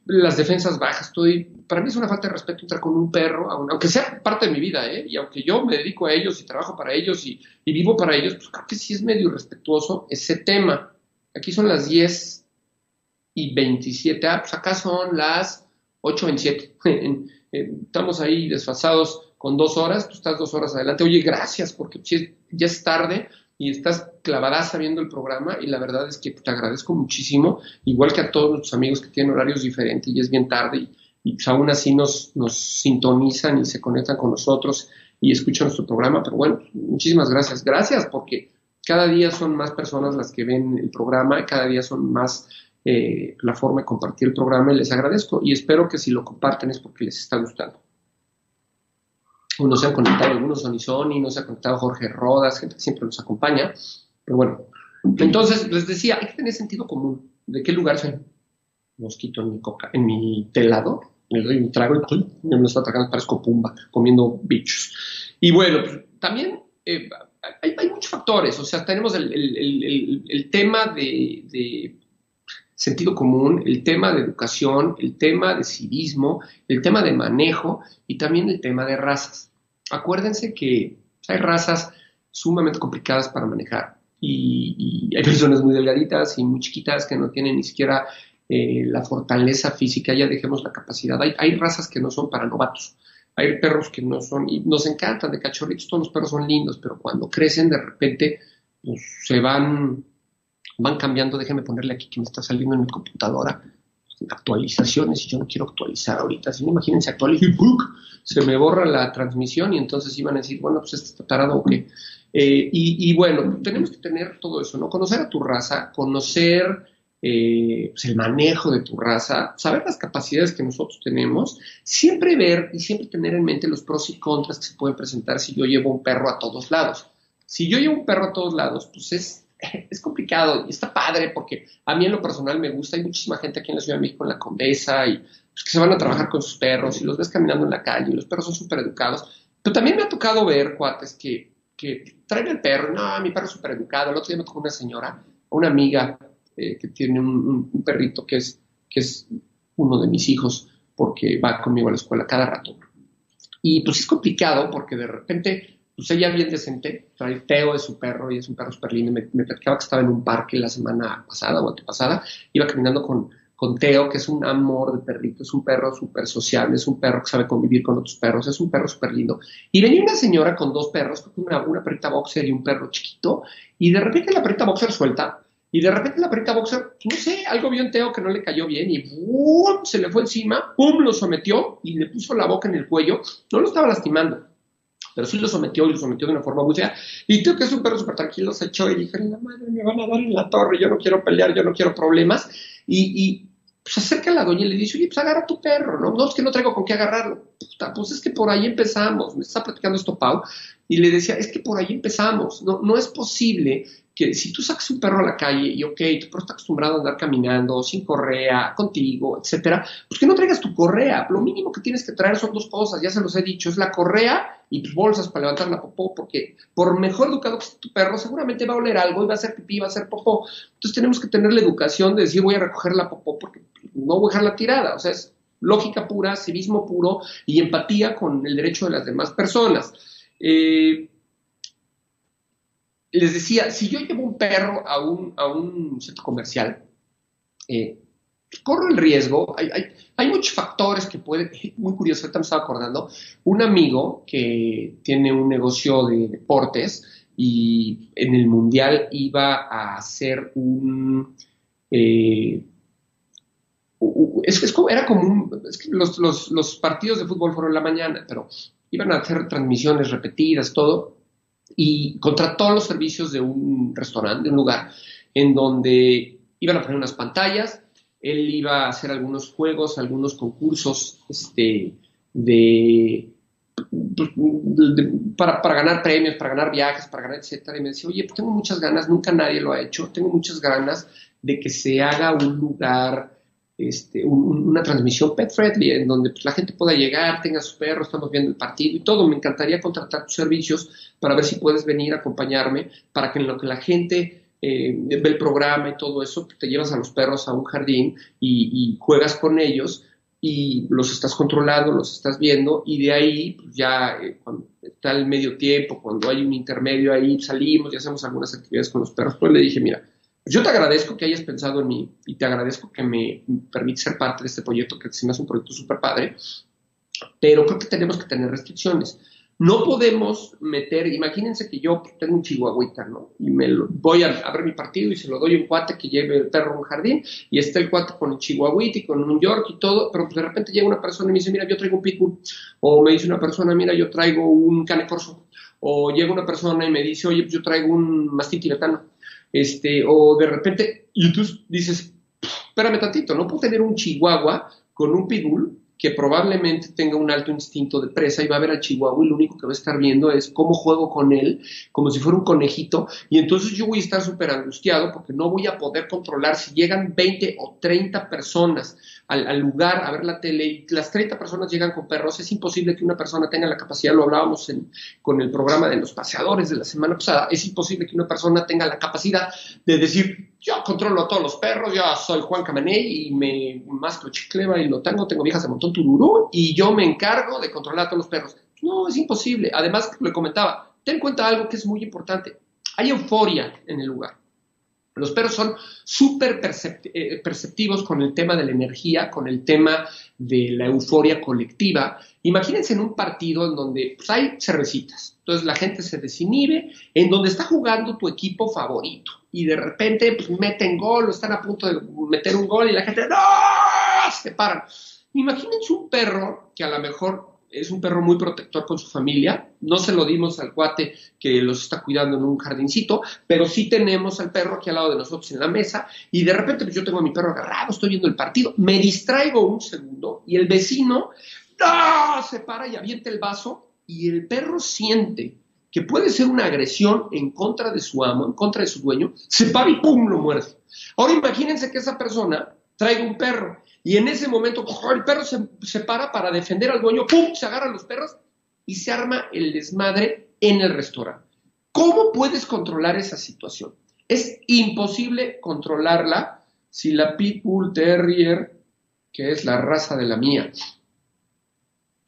Speaker 2: las defensas bajas. Estoy, para mí es una falta de respeto entrar con un perro, aunque sea parte de mi vida, ¿eh? y aunque yo me dedico a ellos y trabajo para ellos y, vivo para ellos, pues creo que sí es medio irrespetuoso ese tema. Aquí son las 10 y 27, ah, pues acá son las 8.27. Estamos ahí desfasados con dos horas, tú estás dos horas adelante. Oye, gracias, porque ya es tarde y estás clavada viendo el programa y la verdad es que te agradezco muchísimo, igual que a todos nuestros amigos que tienen horarios diferentes y es bien tarde y, pues aún así nos, nos sintonizan y se conectan con nosotros y escuchan nuestro programa, pero bueno, muchísimas gracias, gracias porque cada día son más personas las que ven el programa, cada día son más eh, la forma de compartir el programa y les agradezco y espero que si lo comparten es porque les está gustando no se han conectado algunos Sony Sony, no se ha conectado Jorge Rodas, gente que siempre nos acompaña. Pero bueno, entonces les decía, hay que tener sentido común. ¿de qué lugar soy? Mosquito en mi coca, en mi telado, doy un trago y me lo está atacando, parezco pumba, comiendo bichos. Y bueno, pues, también eh, hay, muchos factores, o sea, tenemos el, tema de, sentido común, el tema de educación, el tema de civismo, el tema de manejo y también el tema de razas. Acuérdense que hay razas sumamente complicadas para manejar y, hay personas muy delgaditas y muy chiquitas que no tienen ni siquiera eh, la fortaleza física, ya dejemos la capacidad. Hay, hay razas que no son para novatos hay perros que no son, y nos encantan de cachorritos, todos los perros son lindos, pero cuando crecen de repente pues, se van, van cambiando. Déjeme ponerle aquí que me está saliendo en mi computadora actualizaciones y yo no quiero actualizar ahorita. Si no, imagínense actualizo y se me borra la transmisión y entonces iban a decir, bueno, pues este está tarado o qué. Eh, y, y, bueno, tenemos que tener todo eso, ¿no? Conocer a tu raza, conocer eh, pues, el manejo de tu raza, saber las capacidades que nosotros tenemos, siempre ver y siempre tener en mente los pros y contras que se pueden presentar si yo llevo un perro a todos lados. Si yo llevo un perro a todos lados, pues es, es complicado y está padre porque a mí en lo personal me gusta. Hay muchísima gente aquí en la Ciudad de México, en la Condesa, y pues, que se van a trabajar con sus perros y los ves caminando en la calle y los perros son súper educados. Pero también me ha tocado ver cuates que, que traen el perro, no, mi perro es súper educado. El otro día me tocó una señora, una amiga eh, que tiene un, perrito que es, que es uno de mis hijos, porque va conmigo a la escuela cada rato. Y pues es complicado porque de repente, pues ella bien decente, trae Teo de su perro y es un perro súper lindo. Me, me platicaba que estaba en un parque la semana pasada o antepasada, iba caminando con, con Teo, que es un amor de perrito, es un perro súper sociable, es un perro que sabe convivir con otros perros, es un perro súper lindo. Y venía una señora con dos perros, una, una perrita boxer y un perro chiquito, y de repente la perrita boxer suelta y de repente la perrita boxer, no sé, algo vio en Teo que no le cayó bien y ¡bum! se le fue encima, ¡pum! lo sometió y le puso la boca en el cuello. No lo estaba lastimando, pero sí lo sometió y lo sometió de una forma muy fea. Y Teo, que es un perro súper tranquilo, se echó y dije, la madre, me van a dar en la torre, yo no quiero pelear, yo no quiero problemas. Y, y pues acerca a la doña y le dice, oye, pues agarra tu perro, ¿no? No, es que no traigo con qué agarrarlo. Puta, pues es que por ahí empezamos. Me está platicando esto Pau y le decía, es que por ahí empezamos. No, no es posible que si tú sacas un perro a la calle y, ok, tu perro está acostumbrado a andar caminando sin correa, contigo, etcétera, pues que no traigas tu correa. Lo mínimo que tienes que traer son dos cosas, ya se los he dicho, es la correa y tus bolsas para levantar la popó, porque por mejor educado que esté tu perro, seguramente va a oler algo y va a hacer pipí, va a hacer popó. Entonces tenemos que tener la educación de decir voy a recoger la popó porque no voy a dejar la tirada. O sea, es lógica pura, civismo puro y empatía con el derecho de las demás personas. Eh, les decía, si yo llevo un perro a un, a un centro comercial, eh, corro el riesgo, hay, hay, muchos factores que pueden, muy curioso, ahorita me estaba acordando, un amigo que tiene un negocio de deportes y en el mundial iba a hacer un... Eh, es, era como es que los, los, los partidos de fútbol fueron la mañana, pero iban a hacer transmisiones repetidas, todo, y contrató los servicios de un restaurante, de un lugar, en donde iban a poner unas pantallas, él iba a hacer algunos juegos, algunos concursos este, de, para, para, ganar premios, para ganar viajes, para ganar etcétera. Y me decía, oye, pues tengo muchas ganas, nunca nadie lo ha hecho, tengo muchas ganas de que se haga un lugar este, una transmisión pet friendly en donde pues, la gente pueda llegar, tenga su perro, estamos viendo el partido y todo. Me encantaría contratar tus servicios para ver si puedes venir a acompañarme para que en lo que la gente eh, ve el programa y todo eso, te llevas a los perros a un jardín y, juegas con ellos y los estás controlando, los estás viendo y de ahí pues, ya eh, cuando está el medio tiempo, cuando hay un intermedio ahí, salimos y hacemos algunas actividades con los perros. Pues le dije, mira, yo te agradezco que hayas pensado en mí y te agradezco que me permites ser parte de este proyecto, que me hace un proyecto súper padre, pero creo que tenemos que tener restricciones. No podemos meter, imagínense que yo tengo un chihuahuita, ¿no? Y me lo, voy a, abrir mi partido y se lo doy un cuate que lleve el perro a un jardín y está el cuate con el chihuahuita y con un York y todo, pero pues de repente llega una persona y me dice, mira, yo traigo un pitbull. O me dice una persona, mira, yo traigo un cane corso. O llega una persona y me dice, oye, pues yo traigo un mastín tibetano este, o de repente, y tú dices, espérame tantito, no puedo tener un chihuahua con un pitbull que probablemente tenga un alto instinto de presa y va a ver al chihuahua y lo único que va a estar viendo es cómo juego con él, como si fuera un conejito, y entonces yo voy a estar súper angustiado porque no voy a poder controlar si llegan 20 o 30 personas al, lugar a ver la tele y las 30 personas llegan con perros, es imposible que una persona tenga la capacidad, lo hablábamos con el programa de los paseadores de la semana pasada, es imposible que una persona tenga la capacidad de decir, yo controlo a todos los perros, yo soy Juan Camané y me masco chicleva y lo tengo, tengo viejas de montón tururú y yo me encargo de controlar a todos los perros. No, es imposible. Además, le comentaba, ten en cuenta algo que es muy importante. Hay euforia en el lugar. Los perros son súper eh, perceptivos con el tema de la energía, con el tema de la euforia colectiva. Imagínense en un partido en donde pues, hay cervecitas, entonces la gente se desinhibe, en donde está jugando tu equipo favorito y de repente pues, meten gol o están a punto de meter un gol y la gente ¡no! se paran. Imagínense un perro que a lo mejor es un perro muy protector con su familia. No se lo dimos al cuate que los está cuidando en un jardincito, pero sí tenemos al perro aquí al lado de nosotros en la mesa y de repente pues yo tengo a mi perro agarrado, estoy viendo el partido, me distraigo un segundo y el vecino ¡ah! se para y avienta el vaso y el perro siente que puede ser una agresión en contra de su amo, en contra de su dueño, se para y ¡pum! lo muerde. Ahora imagínense que esa persona traiga un perro y en ese momento el perro se, para para defender al dueño, ¡pum! Se agarran los perros y se arma el desmadre en el restaurante. ¿Cómo puedes controlar esa situación? Es imposible controlarla si la Pitbull Terrier, que es la raza de la mía,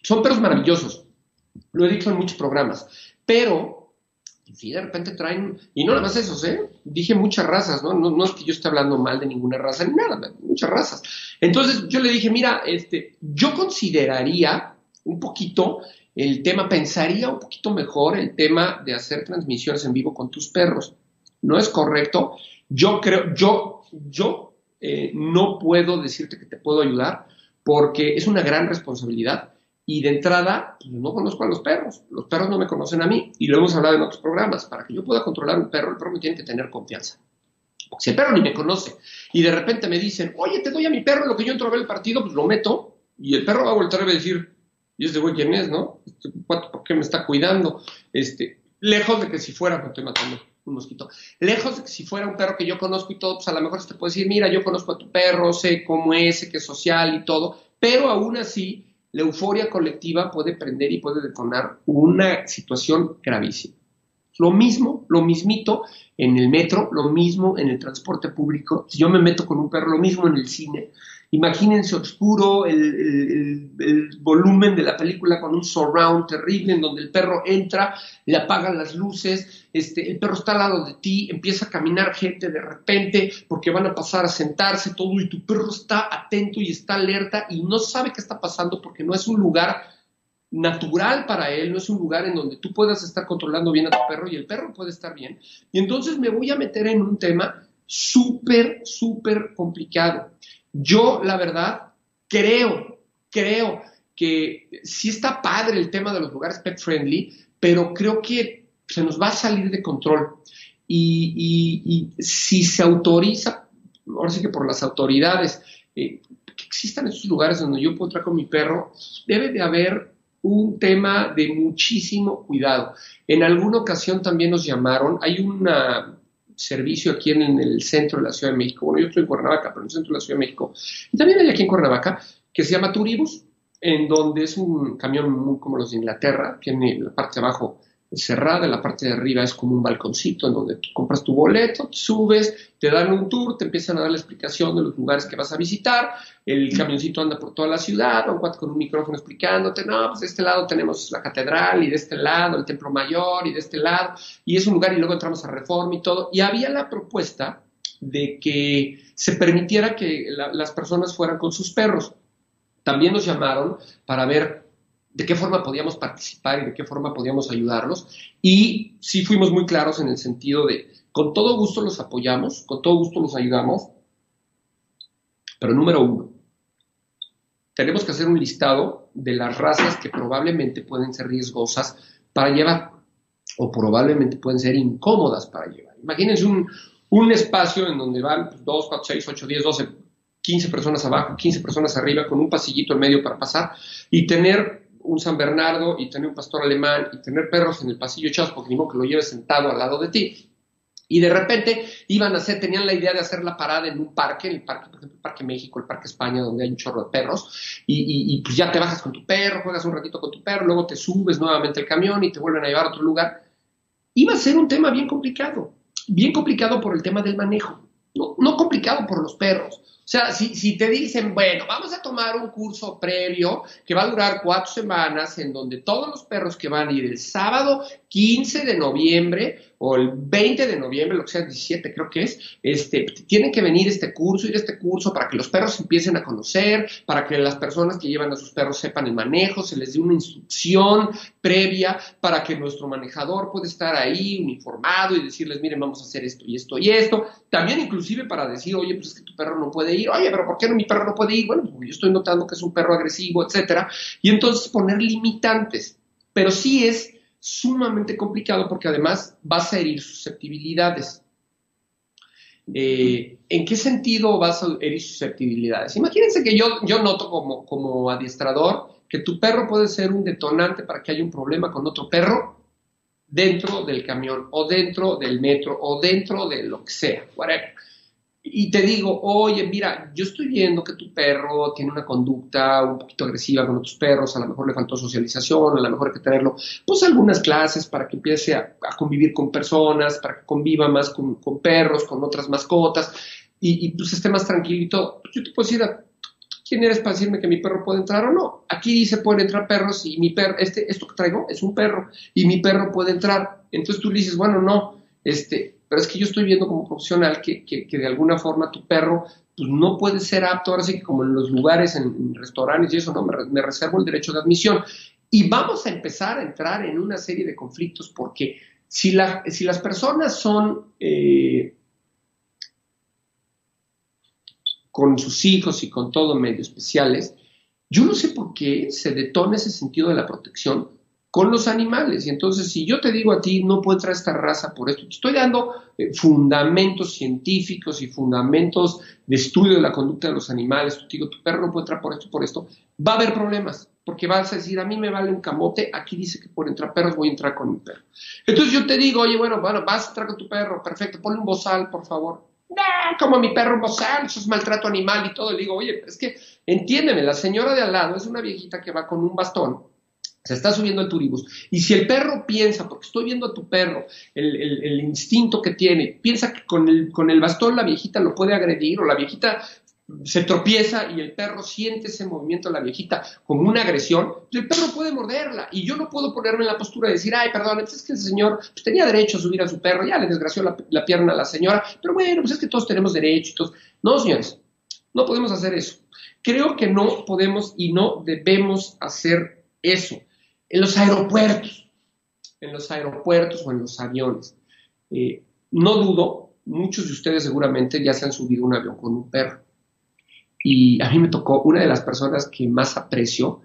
Speaker 2: son perros maravillosos. Lo he dicho en muchos programas. Pero si de repente traen, y no nada más esos, ¿eh? Dije muchas razas, ¿no? ¿no? es que yo esté hablando mal de ninguna raza, ni nada, muchas razas. Entonces yo le dije, mira, este, yo consideraría un poquito el tema, pensaría un poquito mejor el tema de hacer transmisiones en vivo con tus perros. No es correcto. Yo creo, yo, yo eh, no puedo decirte que te puedo ayudar porque es una gran responsabilidad y de entrada, no conozco a los perros. Los perros no me conocen a mí. Y lo hemos hablado en otros programas. Para que yo pueda controlar un perro, el perro me tiene que tener confianza. Porque si el perro ni me conoce y de repente me dicen, oye, te doy a mi perro lo que yo entro a ver el partido, pues lo meto. Y el perro va a volver a decir, ¿y este güey quién es, no? Este ¿Por qué me está cuidando? Este, lejos de que si fuera, me estoy matando un mosquito. Lejos de que si fuera un perro que yo conozco y todo, pues a lo mejor se te puede decir, mira, yo conozco a tu perro, sé cómo es, sé que es social y todo, pero aún así la euforia colectiva puede prender y puede detonar una situación gravísima. Lo mismo, lo mismito en el metro, lo mismo en el transporte público. Si yo me meto con un perro, lo mismo en el cine. Imagínense oscuro el, volumen de la película con un surround terrible en donde el perro entra, le apagan las luces, este, el perro está al lado de ti, empieza a caminar gente de repente porque van a pasar a sentarse todo y tu perro está atento y está alerta y no sabe qué está pasando porque no es un lugar natural para él, no es un lugar en donde tú puedas estar controlando bien a tu perro y el perro puede estar bien. Y entonces me voy a meter en un tema súper, súper complicado. Yo, la verdad, creo, creo que sí está padre el tema de los lugares pet friendly, pero creo que se nos va a salir de control. Y, si se autoriza, ahora sí que por las autoridades, eh, que existan esos lugares donde yo puedo entrar con mi perro, debe de haber un tema de muchísimo cuidado. En alguna ocasión también nos llamaron, hay una servicio aquí en, el centro de la Ciudad de México. Bueno, yo estoy en Cuernavaca, pero en el centro de la Ciudad de México. Y también hay aquí en Cuernavaca, que se llama Turibus, en donde es un camión muy como los de Inglaterra, tiene la parte de abajo cerrada, la parte de arriba es como un balconcito en donde compras tu boleto, subes, te dan un tour, te empiezan a dar la explicación de los lugares que vas a visitar, el camioncito anda por toda la ciudad, un cuate con un micrófono explicándote, no, pues de este lado tenemos la catedral y de este lado el templo mayor y de este lado, y es un lugar y luego entramos a Reforma y todo, y había la propuesta de que se permitiera que las personas fueran con sus perros. También nos llamaron para ver de qué forma podíamos participar y de qué forma podíamos ayudarlos. Y sí fuimos muy claros en el sentido de, con todo gusto los apoyamos, con todo gusto los ayudamos, pero número uno, tenemos que hacer un listado de las razas que probablemente pueden ser riesgosas para llevar o probablemente pueden ser incómodas para llevar. Imagínense un, espacio en donde van 2, 4, 6, 8, 10, 12, 15 personas abajo, 15 personas arriba, con un pasillito en medio para pasar, y tener un San Bernardo, y tener un pastor alemán, y tener perros en el pasillo echados, porque que lo lleves sentado al lado de ti. Y de repente iban a hacer, tenían la idea de hacer la parada en un parque, en el parque, por ejemplo, el Parque México, el Parque España, donde hay un chorro de perros, y, y, pues ya te bajas con tu perro, juegas un ratito con tu perro, luego te subes nuevamente al camión y te vuelven a llevar a otro lugar. Iba a ser un tema bien complicado, bien complicado por el tema del manejo, no, no complicado por los perros, o sea, si, si, te dicen, bueno, vamos a tomar un curso previo que va a durar cuatro semanas, en donde todos los perros que van a ir el sábado 15 de noviembre o el 20 de noviembre, lo que sea, 17 creo que es, este, tienen que venir este curso, ir este curso para que los perros empiecen a conocer, para que las personas que llevan a sus perros sepan el manejo, se les dé una instrucción previa para que nuestro manejador pueda estar ahí uniformado y decirles, miren, vamos a hacer esto y esto y esto. También inclusive para decir, oye, pues es que tu perro no puede ir, oye, pero ¿por qué no mi perro no puede ir? Bueno, pues yo estoy notando que es un perro agresivo, etcétera. Y entonces poner limitantes. Pero sí es sumamente complicado porque además vas a herir susceptibilidades. Eh, ¿En qué sentido vas a herir susceptibilidades? Imagínense que yo, yo noto como, como adiestrador que tu perro puede ser un detonante para que haya un problema con otro perro dentro del camión o dentro del metro o dentro de lo que sea, whatever y te digo, oye, mira, yo estoy viendo que tu perro tiene una conducta un poquito agresiva con otros perros, a lo mejor le faltó socialización, a lo mejor hay que tenerlo, pues algunas clases para que empiece a, convivir con personas, para que conviva más con, perros, con otras mascotas, y, pues esté más tranquilito. Yo te puedo decir, ¿quién eres para decirme que mi perro puede entrar o no? Aquí dice pueden entrar perros y mi perro, este, esto que traigo es un perro y mi perro puede entrar. Entonces tú le dices, bueno, no, este, pero es que yo estoy viendo como profesional que, de alguna forma tu perro pues, no puede ser apto, ahora sí que como en los lugares, en, restaurantes y eso, no, me, reservo el derecho de admisión. Y vamos a empezar a entrar en una serie de conflictos porque si, la, si las personas son eh, con sus hijos y con todo medio especiales, yo no sé por qué se detona ese sentido de la protección con los animales. Y entonces, si yo te digo a ti, no puedo entrar esta raza por esto, te estoy dando eh, fundamentos científicos y fundamentos de estudio de la conducta de los animales, te digo, tu perro no puede entrar por esto, por esto, va a haber problemas, porque vas a decir, a mí me vale un camote, aquí dice que por entrar perros voy a entrar con mi perro. Entonces yo te digo, oye, bueno, bueno, vas a entrar con tu perro, perfecto, ponle un bozal, por favor. No, como mi perro un bozal, eso es maltrato animal y todo. Le digo, oye, es que entiéndeme, la señora de al lado es una viejita que va con un bastón se está subiendo el turibus. Y si el perro piensa, porque estoy viendo a tu perro, el, instinto que tiene, piensa que con el, con el bastón la viejita lo puede agredir o la viejita se tropieza y el perro siente ese movimiento de la viejita como una agresión, pues el perro puede morderla y yo no puedo ponerme en la postura de decir, ay, perdón, es que el señor pues, tenía derecho a subir a su perro, ya le desgració la, pierna a la señora, pero bueno, pues es que todos tenemos derecho No, señores, no podemos hacer eso. Creo que no podemos y no debemos hacer eso en los aeropuertos, en los aeropuertos o en los aviones. Eh, no dudo, muchos de ustedes seguramente ya se han subido un avión con un perro. Y a mí me tocó, una de las personas que más aprecio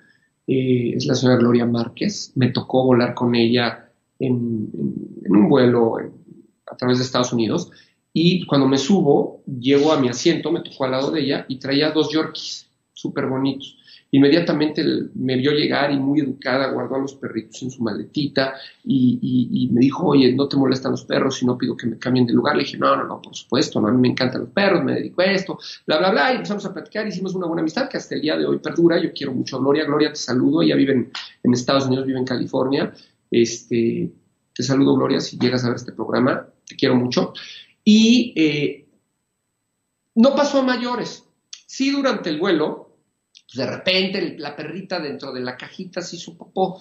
Speaker 2: eh, es la señora Gloria Márquez. Me tocó volar con ella en, un vuelo a través de Estados Unidos. Y cuando me subo, llego a mi asiento, me tocó al lado de ella y traía dos Yorkies súper bonitos. Inmediatamente me vio llegar y muy educada guardó a los perritos en su maletita y, me dijo, oye, no te molestan los perros si no pido que me cambien de lugar. Le dije, no, no, no, por supuesto, a mí me encantan los perros, me dedico a esto, bla, bla, bla. Y empezamos a platicar, hicimos una buena amistad que hasta el día de hoy perdura. Yo quiero mucho a Gloria. Gloria, te saludo. Ella vive en, Estados Unidos, vive en California. Este, te saludo, Gloria, si llegas a ver este programa. Te quiero mucho. Y eh, no pasó a mayores. Sí, durante el vuelo, de repente la perrita dentro de la cajita se hizo popó,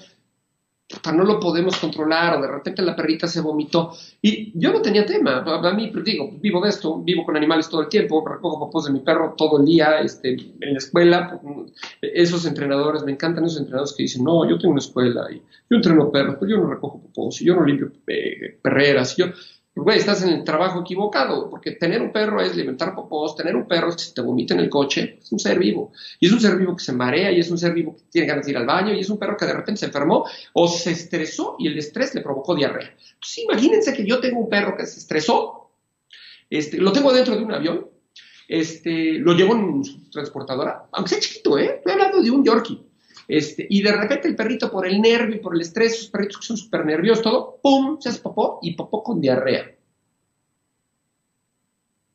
Speaker 2: no lo podemos controlar, o de repente la perrita se vomitó. Y yo no tenía tema, a mí, pues, digo, vivo de esto, vivo con animales todo el tiempo, recojo popós de mi perro todo el día, este, en la escuela, pues, esos entrenadores, me encantan esos entrenadores que dicen, no, yo tengo una escuela y yo entreno perros, pero yo no recojo popós, y yo no limpio eh, perreras, y yo güey, estás en el trabajo equivocado, porque tener un perro es alimentar popós, tener un perro es que te vomita en el coche, es un ser vivo. Y es un ser vivo que se marea, y es un ser vivo que tiene ganas de ir al baño, y es un perro que de repente se enfermó o se estresó y el estrés le provocó diarrea. Pues imagínense que yo tengo un perro que se estresó, este, lo tengo dentro de un avión, este, lo llevo en su transportadora, aunque sea chiquito, ¿eh? Estoy hablando de un Yorkie. Este, y de repente el perrito por el nervio y por el estrés, esos perritos que son súper nerviosos, todo, ¡pum! se hace popó y popó con diarrea.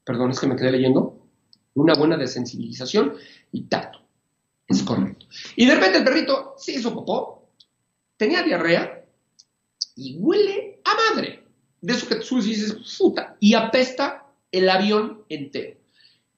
Speaker 2: Perdón, es que me quedé leyendo. Una buena desensibilización y tacto. Es correcto. Y de repente el perrito se hizo popó, tenía diarrea y huele a madre. De eso que tú dices, puta, y apesta el avión entero.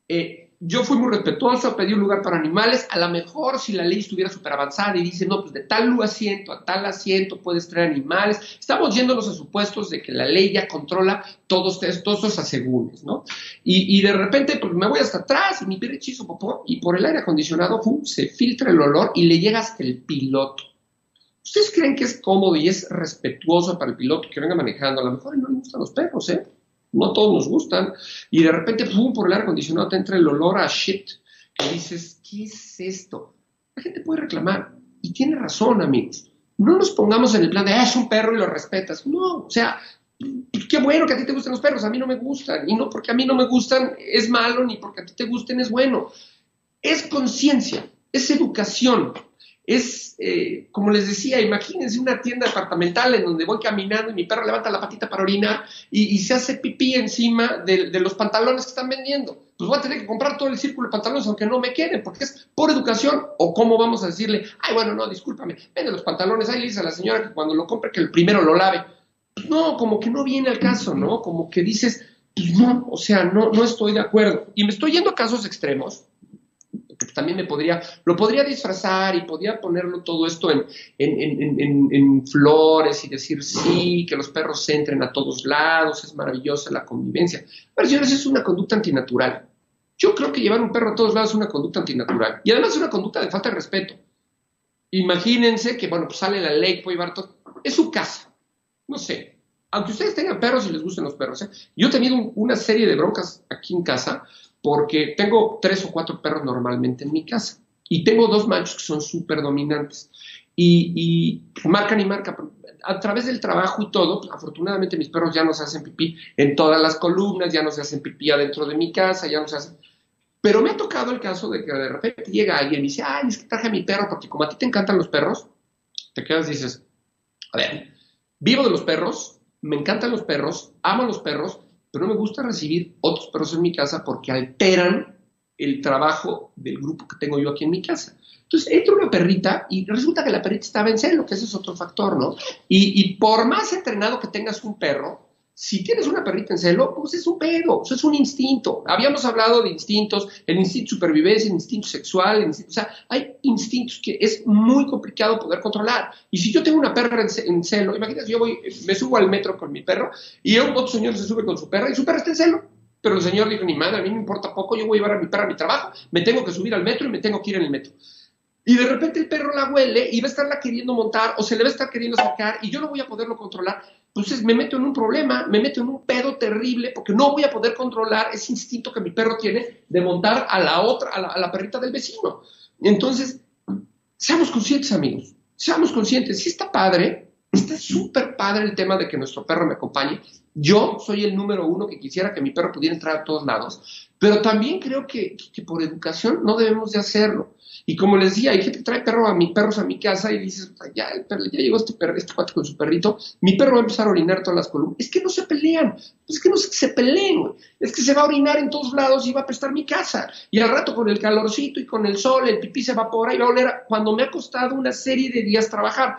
Speaker 2: Eh, yo fui muy respetuoso, pedí un lugar para animales, a lo mejor si la ley estuviera súper avanzada y dice, no, pues de tal asiento a tal asiento puedes traer animales, estamos yéndonos a supuestos de que la ley ya controla todos, esos asegúnes, ¿no? Y, de repente, pues me voy hasta atrás y mi perro hizo popó y por el aire acondicionado se filtra el olor y le llega hasta el piloto. ¿Ustedes creen que es cómodo y es respetuoso para el piloto que venga manejando? A lo mejor no le gustan los perros, ¿eh? No todos nos gustan, y de repente, pum, por el aire acondicionado te entra el olor a shit, que dices, ¿qué es esto? La gente puede reclamar, y tiene razón, amigos. No nos pongamos en el plan de, ah, es un perro y lo respetas. No, o sea, qué bueno que a ti te gusten los perros, a mí no me gustan, y no porque a mí no me gustan es malo, ni porque a ti te gusten es bueno. Es conciencia, es educación, es, eh, como les decía, imagínense una tienda departamental en donde voy caminando y mi perro levanta la patita para orinar y, se hace pipí encima de, los pantalones que están vendiendo. Pues voy a tener que comprar todo el círculo de pantalones aunque no me queden, porque es por educación. O cómo vamos a decirle, ay, bueno, no, discúlpame, vende los pantalones, ahí le dice a la señora que cuando lo compre que el primero lo lave. No, como que no viene al caso, ¿no? Como que dices, pues no, o sea, no, no estoy de acuerdo. Y me estoy yendo a casos extremos también me podría, lo podría disfrazar y podría ponerlo todo esto en, en, flores y decir sí, que los perros entren a todos lados, es maravillosa la convivencia. Pero señores, es una conducta antinatural. Yo creo que llevar un perro a todos lados es una conducta antinatural. Y además es una conducta de falta de respeto. Imagínense que, bueno, pues sale la ley, puede llevar todo. Es su casa. No sé. Aunque ustedes tengan perros y les gusten los perros. ¿eh? Yo he tenido una serie de broncas aquí en casa porque tengo tres o cuatro perros normalmente en mi casa y tengo dos machos que son súper dominantes y, marcan y marcan. A través del trabajo y todo, afortunadamente mis perros ya no se hacen pipí en todas las columnas, ya no se hacen pipí adentro de mi casa, ya no se hacen... Pero me ha tocado el caso de que de repente llega alguien y dice, ay, es que traje a mi perro porque como a ti te encantan los perros, te quedas y dices, a ver, vivo de los perros, me encantan los perros, amo a los perros, pero no me gusta recibir otros perros en mi casa porque alteran el trabajo del grupo que tengo yo aquí en mi casa. Entonces entra una perrita y resulta que la perrita estaba en celo, que ese es otro factor, ¿no? Y, y por más entrenado que tengas un perro, si tienes una perrita en celo, pues es un pedo, eso es un instinto. Habíamos hablado de instintos, el instinto de supervivencia, el instinto sexual, o sea, hay instintos que es muy complicado poder controlar. Y si yo tengo una perra en, celo, imagínate, yo voy, me subo al metro con mi perro y otro señor se sube con su perra y su perra está en celo. Pero el señor dijo, ni madre, a mí me importa poco, yo voy a llevar a mi perra a mi trabajo, me tengo que subir al metro y me tengo que ir en el metro. Y de repente el perro la huele y va a estarla queriendo montar o se le va a estar queriendo sacar y yo no voy a poderlo controlar entonces me meto en un problema, me meto en un pedo terrible porque no voy a poder controlar ese instinto que mi perro tiene de montar a la otra, a la, perrita del vecino. Entonces, seamos conscientes, amigos, seamos conscientes. Si está padre, está súper padre el tema de que nuestro perro me acompañe. Yo soy el número uno que quisiera que mi perro pudiera entrar a todos lados, pero también creo que, que por educación no debemos de hacerlo. Y como les decía, hay gente que trae perro a mi, perros a mi casa y dices, ya, ya llegó este, perro, este cuate con su perrito, mi perro va a empezar a orinar todas las columnas. Es que no se pelean, es que no se, peleen, es que se va a orinar en todos lados y va a prestar mi casa. Y al rato con el calorcito y con el sol, el pipí se evapora y va a oler cuando me ha costado una serie de días trabajar.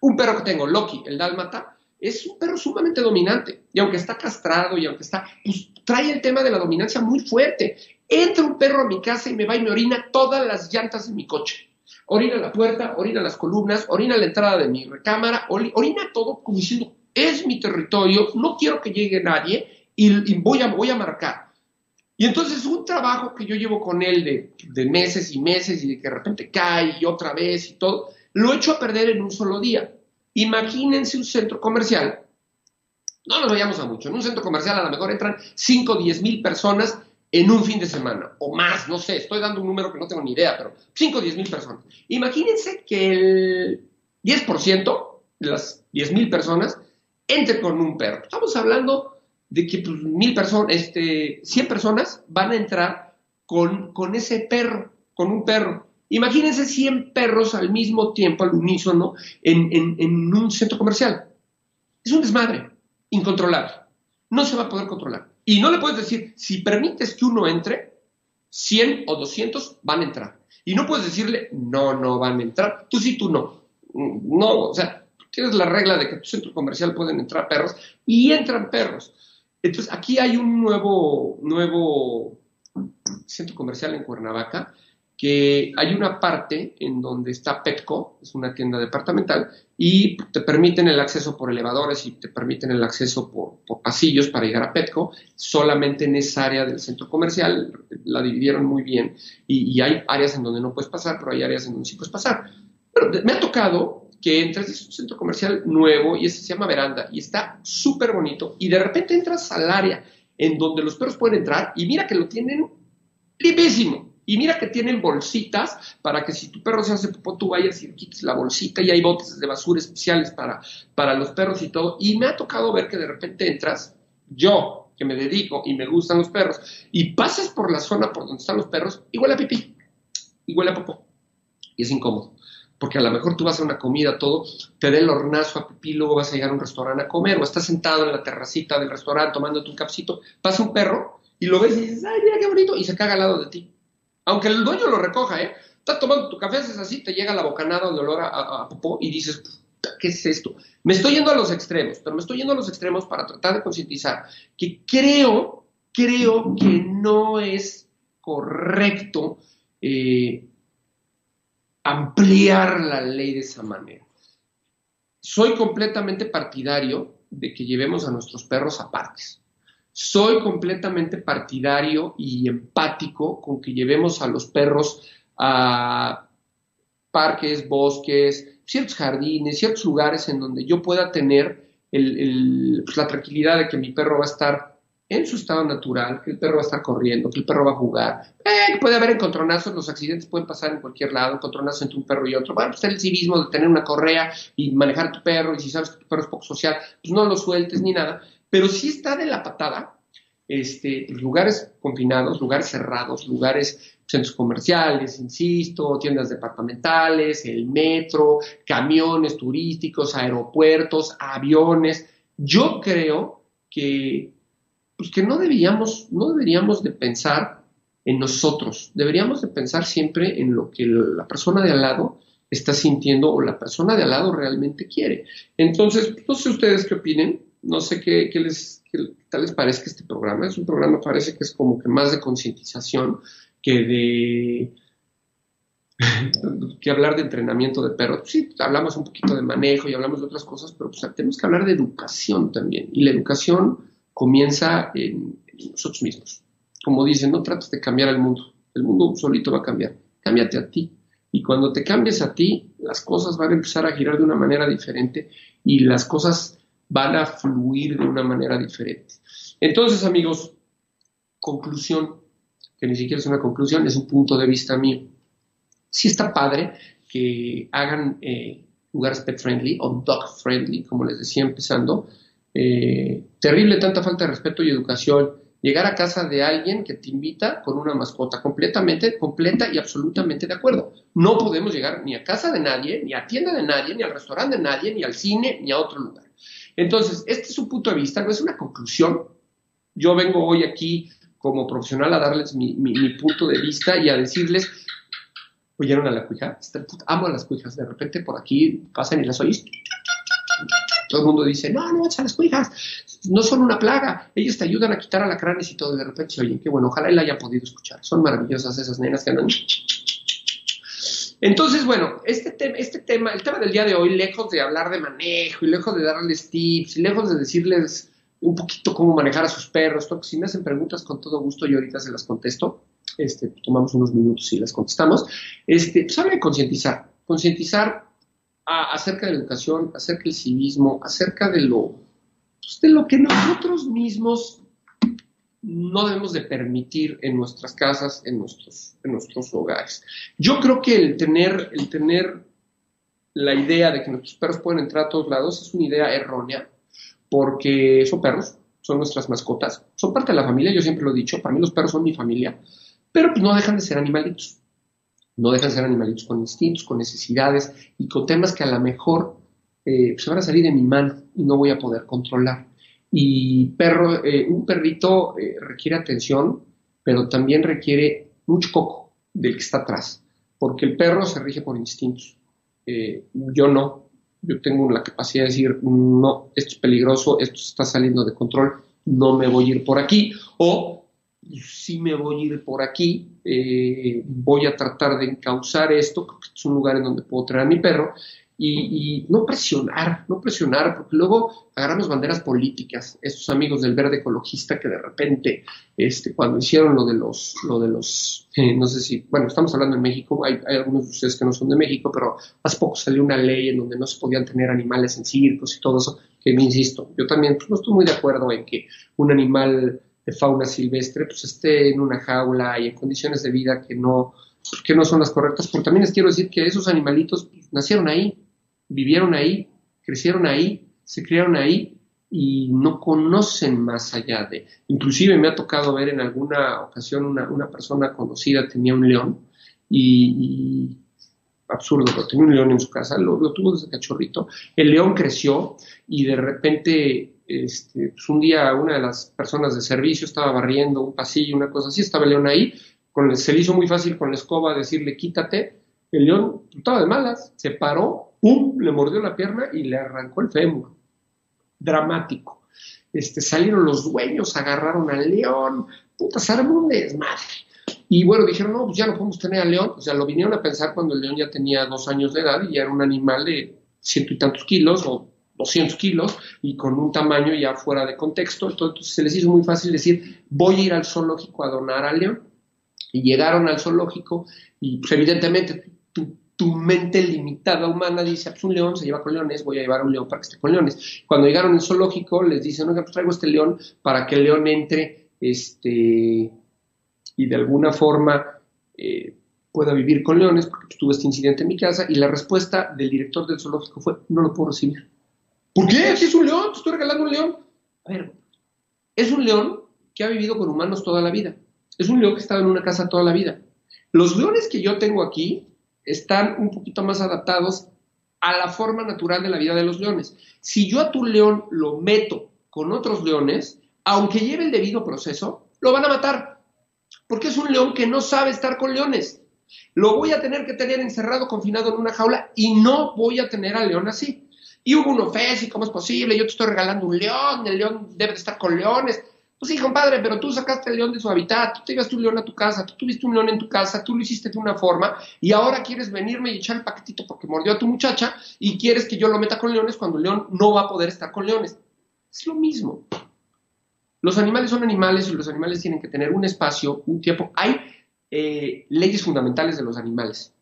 Speaker 2: Un perro que tengo, Loki, el dálmata, es un perro sumamente dominante. Y aunque está castrado y aunque está, pues trae el tema de la dominancia muy fuerte. Entra un perro a mi casa y me va y me orina todas las llantas de mi coche. Orina la puerta, orina las columnas, orina la entrada de mi recámara, orina todo como diciendo, es mi territorio, no quiero que llegue nadie y, voy, a, marcar. Y entonces un trabajo que yo llevo con él de, meses y meses y de que de repente cae y otra vez y todo, lo he hecho a perder en un solo día. Imagínense un centro comercial, no nos vayamos a mucho, en un centro comercial a lo mejor entran 5 o 10 mil personas en un fin de semana, o más, no sé, estoy dando un número que no tengo ni idea, pero 5 o 10 mil personas. Imagínense que el 10% de las 10 mil personas entre con un perro. Estamos hablando de que pues, mil personas, este, 100 personas van a entrar con, con ese perro, con un perro. Imagínense 100 perros al mismo tiempo, al unísono, en, en un centro comercial. Es un desmadre, incontrolable. No se va a poder controlar. Y no le puedes decir, si permites que uno entre, 100 o 200 van a entrar. Y no puedes decirle, no, no van a entrar. Tú sí, tú no. No, o sea, tienes la regla de que tu centro comercial pueden entrar perros y entran perros. Entonces, aquí hay un nuevo, nuevo centro comercial en Cuernavaca que hay una parte en donde está Petco, es una tienda departamental, y te permiten el acceso por elevadores y te permiten el acceso por, pasillos para llegar a Petco, solamente en esa área del centro comercial, la dividieron muy bien, y, hay áreas en donde no puedes pasar, pero hay áreas en donde sí puedes pasar. Pero me ha tocado que entras, es un centro comercial nuevo y ese se llama Veranda y está súper bonito y de repente entras al área en donde los perros pueden entrar y mira que lo tienen limpísimo. Y mira que tienen bolsitas para que si tu perro se hace popó, tú vayas y quites la bolsita y hay botes de basura especiales para, para los perros y todo. Y me ha tocado ver que de repente entras, yo que me dedico y me gustan los perros, y pasas por la zona por donde están los perros huele a pipí, huele a popó. Y es incómodo porque a lo mejor tú vas a una comida, todo, te da el hornazo a pipí, luego vas a llegar a un restaurante a comer, o estás sentado en la terracita del restaurante tomando tu capsito, pasa un perro y lo ves y dices, ay, mira qué bonito, y se caga al lado de ti. Aunque el dueño lo recoja, ¿eh? Estás tomando tu café, haces así, te llega la bocanada de olor a, popó y dices, ¿qué es esto? Me estoy yendo a los extremos, pero me estoy yendo a los extremos para tratar de concientizar que creo, creo que no es correcto eh, ampliar la ley de esa manera. Soy completamente partidario de que llevemos a nuestros perros a parques. Soy completamente partidario y empático con que llevemos a los perros a parques, bosques, ciertos jardines, ciertos lugares en donde yo pueda tener pues, la tranquilidad de que mi perro va a estar en su estado natural, que el perro va a estar corriendo, que el perro va a jugar. Eh, puede haber encontronazos, los accidentes pueden pasar en cualquier lado, encontronazos entre un perro y otro. Bueno, pues el civismo de tener una correa y manejar tu perro, y si sabes que tu perro es poco social, pues no lo sueltes ni nada. Pero sí está de la patada, este, lugares confinados, lugares cerrados, lugares, centros comerciales, insisto, tiendas departamentales, el metro, camiones turísticos, aeropuertos, aviones. Yo creo que pues que no deberíamos, no deberíamos de pensar en nosotros, deberíamos de pensar siempre en lo que la persona de al lado está sintiendo o la persona de al lado realmente quiere. Entonces, no sé ustedes qué opinen, no sé qué, les, qué tal les parezca este programa. Es un programa, parece que es como que más de concientización que de que hablar de entrenamiento de perros. Sí, hablamos un poquito de manejo y hablamos de otras cosas, pero tenemos que hablar de educación también. Y la educación comienza en, nosotros mismos. Como dicen, no trates de cambiar el mundo, el mundo solito va a cambiar, cámbiate a ti. Y cuando te cambies a ti, las cosas van a empezar a girar de una manera diferente y las cosas van a fluir de una manera diferente. Entonces, amigos, conclusión, que ni siquiera es una conclusión, es un punto de vista mío. Sí está padre que hagan eh, lugares pet friendly o dog friendly, como les decía empezando, eh, terrible tanta falta de respeto y educación. Llegar a casa de alguien que te invita con una mascota completamente, completa y absolutamente de acuerdo. No podemos llegar ni a casa de nadie, ni a tienda de nadie, ni al restaurante de nadie, ni al cine, ni a otro lugar. Entonces, este es un punto de vista, no es una conclusión. Yo vengo hoy aquí como profesional a darles mi, punto de vista y a decirles, ¿oyeron a la cuija? Amo a las cuijas. De repente por aquí pasan y las oís todo el mundo dice, no, no, las cuijas, no son una plaga, ellos te ayudan a quitar alacranes y todo, de repente se oyen, qué bueno, ojalá él haya podido escuchar, son maravillosas esas nenas que andan... Entonces, bueno, este, este tema, el tema del día de hoy, lejos de hablar de manejo y lejos de darles tips lejos de decirles un poquito cómo manejar a sus perros, si me hacen preguntas con todo gusto yo ahorita se las contesto, este, tomamos unos minutos y las contestamos, este, pues habla de concientizar, concientizar acerca de la educación, acerca del civismo, acerca de lo, pues, de lo que nosotros mismos no debemos de permitir en nuestras casas, en nuestros, en nuestros hogares. Yo creo que el tener, el tener la idea de que nuestros perros pueden entrar a todos lados es una idea errónea, porque son perros, son nuestras mascotas, son parte de la familia, yo siempre lo he dicho, para mí los perros son mi familia, pero no dejan de ser animalitos. No dejan de ser animalitos con instintos, con necesidades y con temas que a lo mejor eh, se van a salir de mi mano y no voy a poder controlar. Y perro, eh, un perrito eh, requiere atención, pero también requiere mucho coco del que está atrás, porque el perro se rige por instintos. yo no, yo tengo la capacidad de decir, no, esto es peligroso, esto está saliendo de control, no me voy a ir por aquí, o si me voy a ir por aquí, voy a tratar de encauzar esto, porque es un lugar en donde puedo traer a mi perro, y, no presionar, no presionar, porque luego agarramos banderas políticas, estos amigos del verde ecologista que de repente, este, cuando hicieron lo de los, lo de los, eh, no sé si, bueno, estamos hablando en México, hay, algunos de ustedes que no son de México, pero hace poco salió una ley en donde no se podían tener animales en circos y todo eso, que me insisto, yo también pues, no estoy muy de acuerdo en que un animal de fauna silvestre pues esté en una jaula y en condiciones de vida que no, que no son las correctas, porque también les quiero decir que esos animalitos nacieron ahí, vivieron ahí, crecieron ahí, se criaron ahí y no conocen más allá de. Inclusive me ha tocado ver en alguna ocasión una, persona conocida tenía un león y, absurdo, pero tenía un león en su casa, lo, tuvo desde cachorrito. El león creció y de repente este, pues un día una de las personas de servicio estaba barriendo un pasillo, una cosa así, estaba el león ahí, se le hizo muy fácil con la escoba decirle quítate, el león estaba de malas, se paró, ¡pum! le mordió la pierna y le arrancó el fémur. Dramático. Este, salieron los dueños, agarraron al león, puta, se armó un desmadre. Y bueno, dijeron, no, pues ya no podemos tener al león. O sea, lo vinieron a pensar cuando el león ya tenía dos años de edad y ya era un animal de ciento y tantos kilos o 200 kilos y con un tamaño ya fuera de contexto. Entonces se les hizo muy fácil decir, voy a ir al zoológico a donar al león. Y llegaron al zoológico y pues, evidentemente tu, mente limitada humana dice, ah, pues un león se lleva con leones, voy a llevar un león para que esté con leones. Cuando llegaron al zoológico les dicen, oiga, pues traigo este león para que el león entre este, y de alguna forma eh, pueda vivir con leones, porque pues, tuve este incidente en mi casa, y la respuesta del director del zoológico fue, no lo puedo recibir. ¿Por qué? Es un león, te estoy regalando un león. A ver, es un león que ha vivido con humanos toda la vida. Es un león que ha estado en una casa toda la vida. Los leones que yo tengo aquí están un poquito más adaptados a la forma natural de la vida de los leones. Si yo a tu león lo meto con otros leones, aunque lleve el debido proceso, lo van a matar, porque es un león que no sabe estar con leones. Lo voy a tener que tener encerrado, confinado en una jaula y no voy a tener al león así. Y hubo un ofensa, ¿y cómo es posible? Yo te estoy regalando un león, el león debe de estar con leones. Pues sí, compadre, pero tú sacaste el león de su hábitat, tú te llevaste un león a tu casa, tú tuviste un león en tu casa, tú lo hiciste de una forma y ahora quieres venirme y echar el paquetito porque mordió a tu muchacha y quieres que yo lo meta con leones cuando el león no va a poder estar con leones. Es lo mismo. Los animales son animales y los animales tienen que tener un espacio, un tiempo. Hay eh, leyes fundamentales de los animales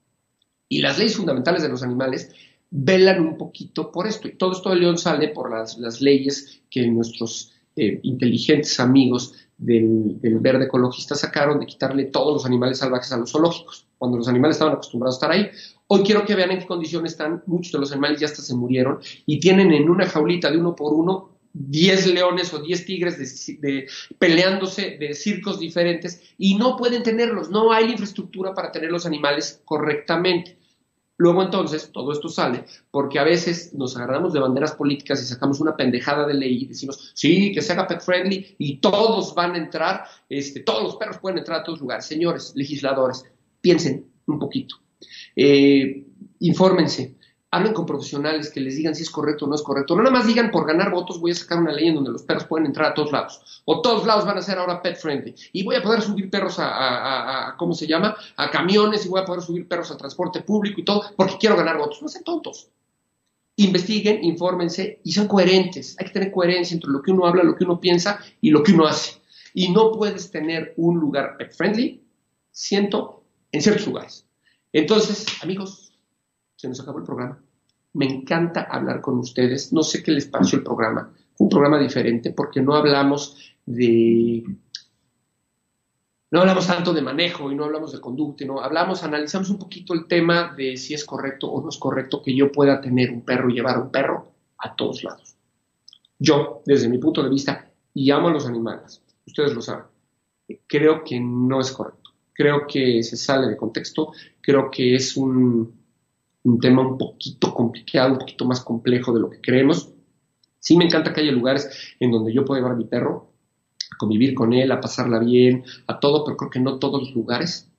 Speaker 2: y las leyes fundamentales de los animales velan un poquito por esto. Y todo esto de león sale por las, las leyes que nuestros eh, inteligentes amigos del, verde ecologista sacaron de quitarle todos los animales salvajes a los zoológicos, cuando los animales estaban acostumbrados a estar ahí. Hoy quiero que vean en qué condiciones están, muchos de los animales ya hasta se murieron y tienen en una jaulita de uno por uno 10 leones o 10 tigres de, peleándose de circos diferentes y no pueden tenerlos, no hay infraestructura para tener los animales correctamente. Luego entonces todo esto sale porque a veces nos agarramos de banderas políticas y sacamos una pendejada de ley y decimos, sí, que se haga pet friendly y todos van a entrar, este, todos los perros pueden entrar a todos lugares. Señores legisladores, piensen un poquito, eh, infórmense, hablen con profesionales que les digan si es correcto o no es correcto. No nada más digan por ganar votos voy a sacar una ley en donde los perros pueden entrar a todos lados. O todos lados van a ser ahora pet friendly. Y voy a poder subir perros a, ¿cómo se llama? A camiones y voy a poder subir perros a transporte público y todo porque quiero ganar votos. No sean tontos. Investiguen, infórmense y sean coherentes. Hay que tener coherencia entre lo que uno habla, lo que uno piensa y lo que uno hace. Y no puedes tener un lugar pet friendly, siento, en ciertos lugares. Entonces, amigos, se nos acabó el programa. Me encanta hablar con ustedes. No sé qué les pareció el programa. un programa diferente porque no hablamos de... No hablamos tanto de manejo y no hablamos de conducta, no hablamos, analizamos un poquito el tema de si es correcto o no es correcto que yo pueda tener un perro y llevar un perro a todos lados. Yo, desde mi punto de vista, y amo a los animales, ustedes lo saben, creo que no es correcto creo que se sale de contexto, creo que es un, un tema un poquito complicado, un poquito más complejo de lo que creemos. Sí me encanta que haya lugares en donde yo pueda llevar a mi perro, a convivir con él, a pasarla bien, a todo, pero creo que no todos los lugares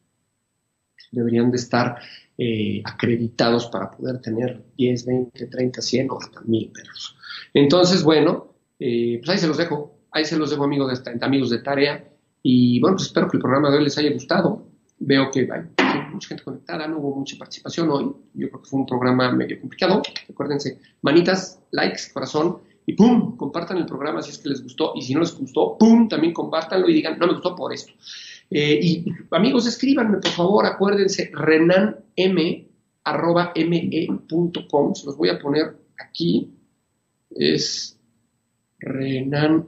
Speaker 2: deberían de estar eh, acreditados para poder tener 10, 20, 30, 100 o hasta 1000 perros. Entonces, bueno, eh, pues ahí se los dejo, ahí se los dejo amigos de, amigos de tarea y bueno, pues espero que el programa de hoy les haya gustado. Veo que hay mucha gente conectada, no hubo mucha participación hoy. Yo creo que fue un programa medio complicado. Acuérdense, manitas, likes, corazón y ¡pum! Compartan el programa si es que les gustó y si no les gustó, ¡pum! También compártanlo y digan, no me gustó por esto. Eh, y amigos, escríbanme por favor, acuérdense, renanm.me.com, se los voy a poner aquí, es renanm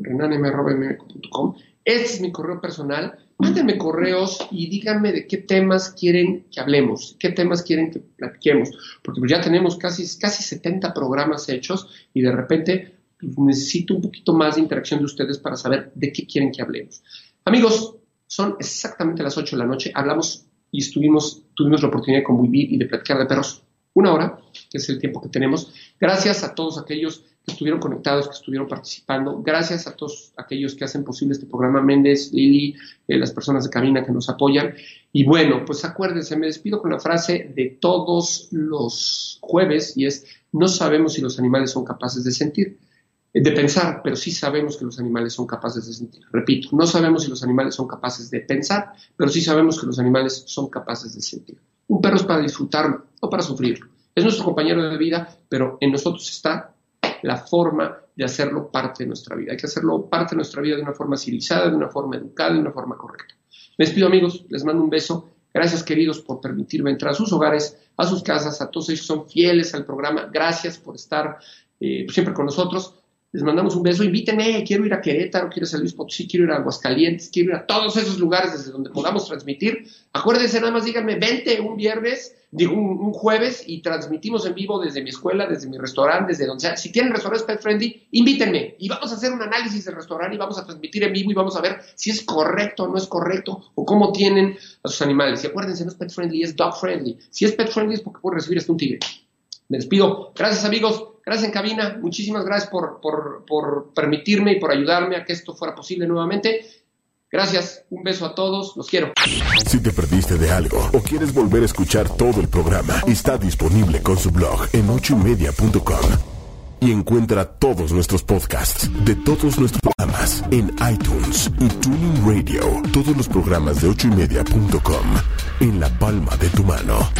Speaker 2: renanm.me.com. Este es mi correo personal. Mándenme correos y díganme de qué temas quieren que hablemos, qué temas quieren que platiquemos, porque pues ya tenemos casi, casi 70 programas hechos y de repente pues, necesito un poquito más de interacción de ustedes para saber de qué quieren que hablemos. Amigos, son exactamente las 8 de la noche, hablamos y estuvimos, tuvimos la oportunidad de convivir y de platicar de perros una hora, que es el tiempo que tenemos. Gracias a todos aquellos que estuvieron conectados, que estuvieron participando. Gracias a todos aquellos que hacen posible este programa, Méndez, Lili, eh, las personas de cabina que nos apoyan. Y bueno, pues acuérdense, me despido con la frase de todos los jueves y es, no sabemos si los animales son capaces de sentir, eh, de pensar, pero sí sabemos que los animales son capaces de sentir. Repito, no sabemos si los animales son capaces de pensar, pero sí sabemos que los animales son capaces de sentir. Un perro es para disfrutarlo, no para sufrirlo. Es nuestro compañero de vida, pero en nosotros está la forma de hacerlo parte de nuestra vida. Hay que hacerlo parte de nuestra vida de una forma civilizada, de una forma educada, de una forma correcta. Me despido amigos, les mando un beso. Gracias queridos por permitirme entrar a sus hogares, a sus casas, a todos ellos son fieles al programa. Gracias por estar eh, siempre con nosotros. Les mandamos un beso. Invítenme, quiero ir a Querétaro, quiero ir a Luis Potosí, quiero ir a Aguascalientes, quiero ir a todos esos lugares desde donde podamos transmitir. Acuérdense, nada más díganme, vente un viernes digo, un, jueves y transmitimos en vivo desde mi escuela, desde mi restaurante, desde donde sea. Si tienen restaurantes pet friendly, invítenme y vamos a hacer un análisis del restaurante y vamos a transmitir en vivo y vamos a ver si es correcto o no es correcto o cómo tienen a sus animales. Y acuérdense, no es pet friendly, es dog friendly. Si es pet friendly es porque puede recibir hasta un tigre. Me despido. Gracias amigos. Gracias en cabina. Muchísimas gracias por, por, por permitirme y por ayudarme a que esto fuera posible nuevamente. Gracias, un beso a todos, los quiero.
Speaker 1: Si te perdiste de algo o quieres volver a escuchar todo el programa, está disponible con su blog en ochoymedia.com. Y encuentra todos nuestros podcasts de todos nuestros programas en iTunes y Tuning Radio. Todos los programas de ochoymedia.com en la palma de tu mano.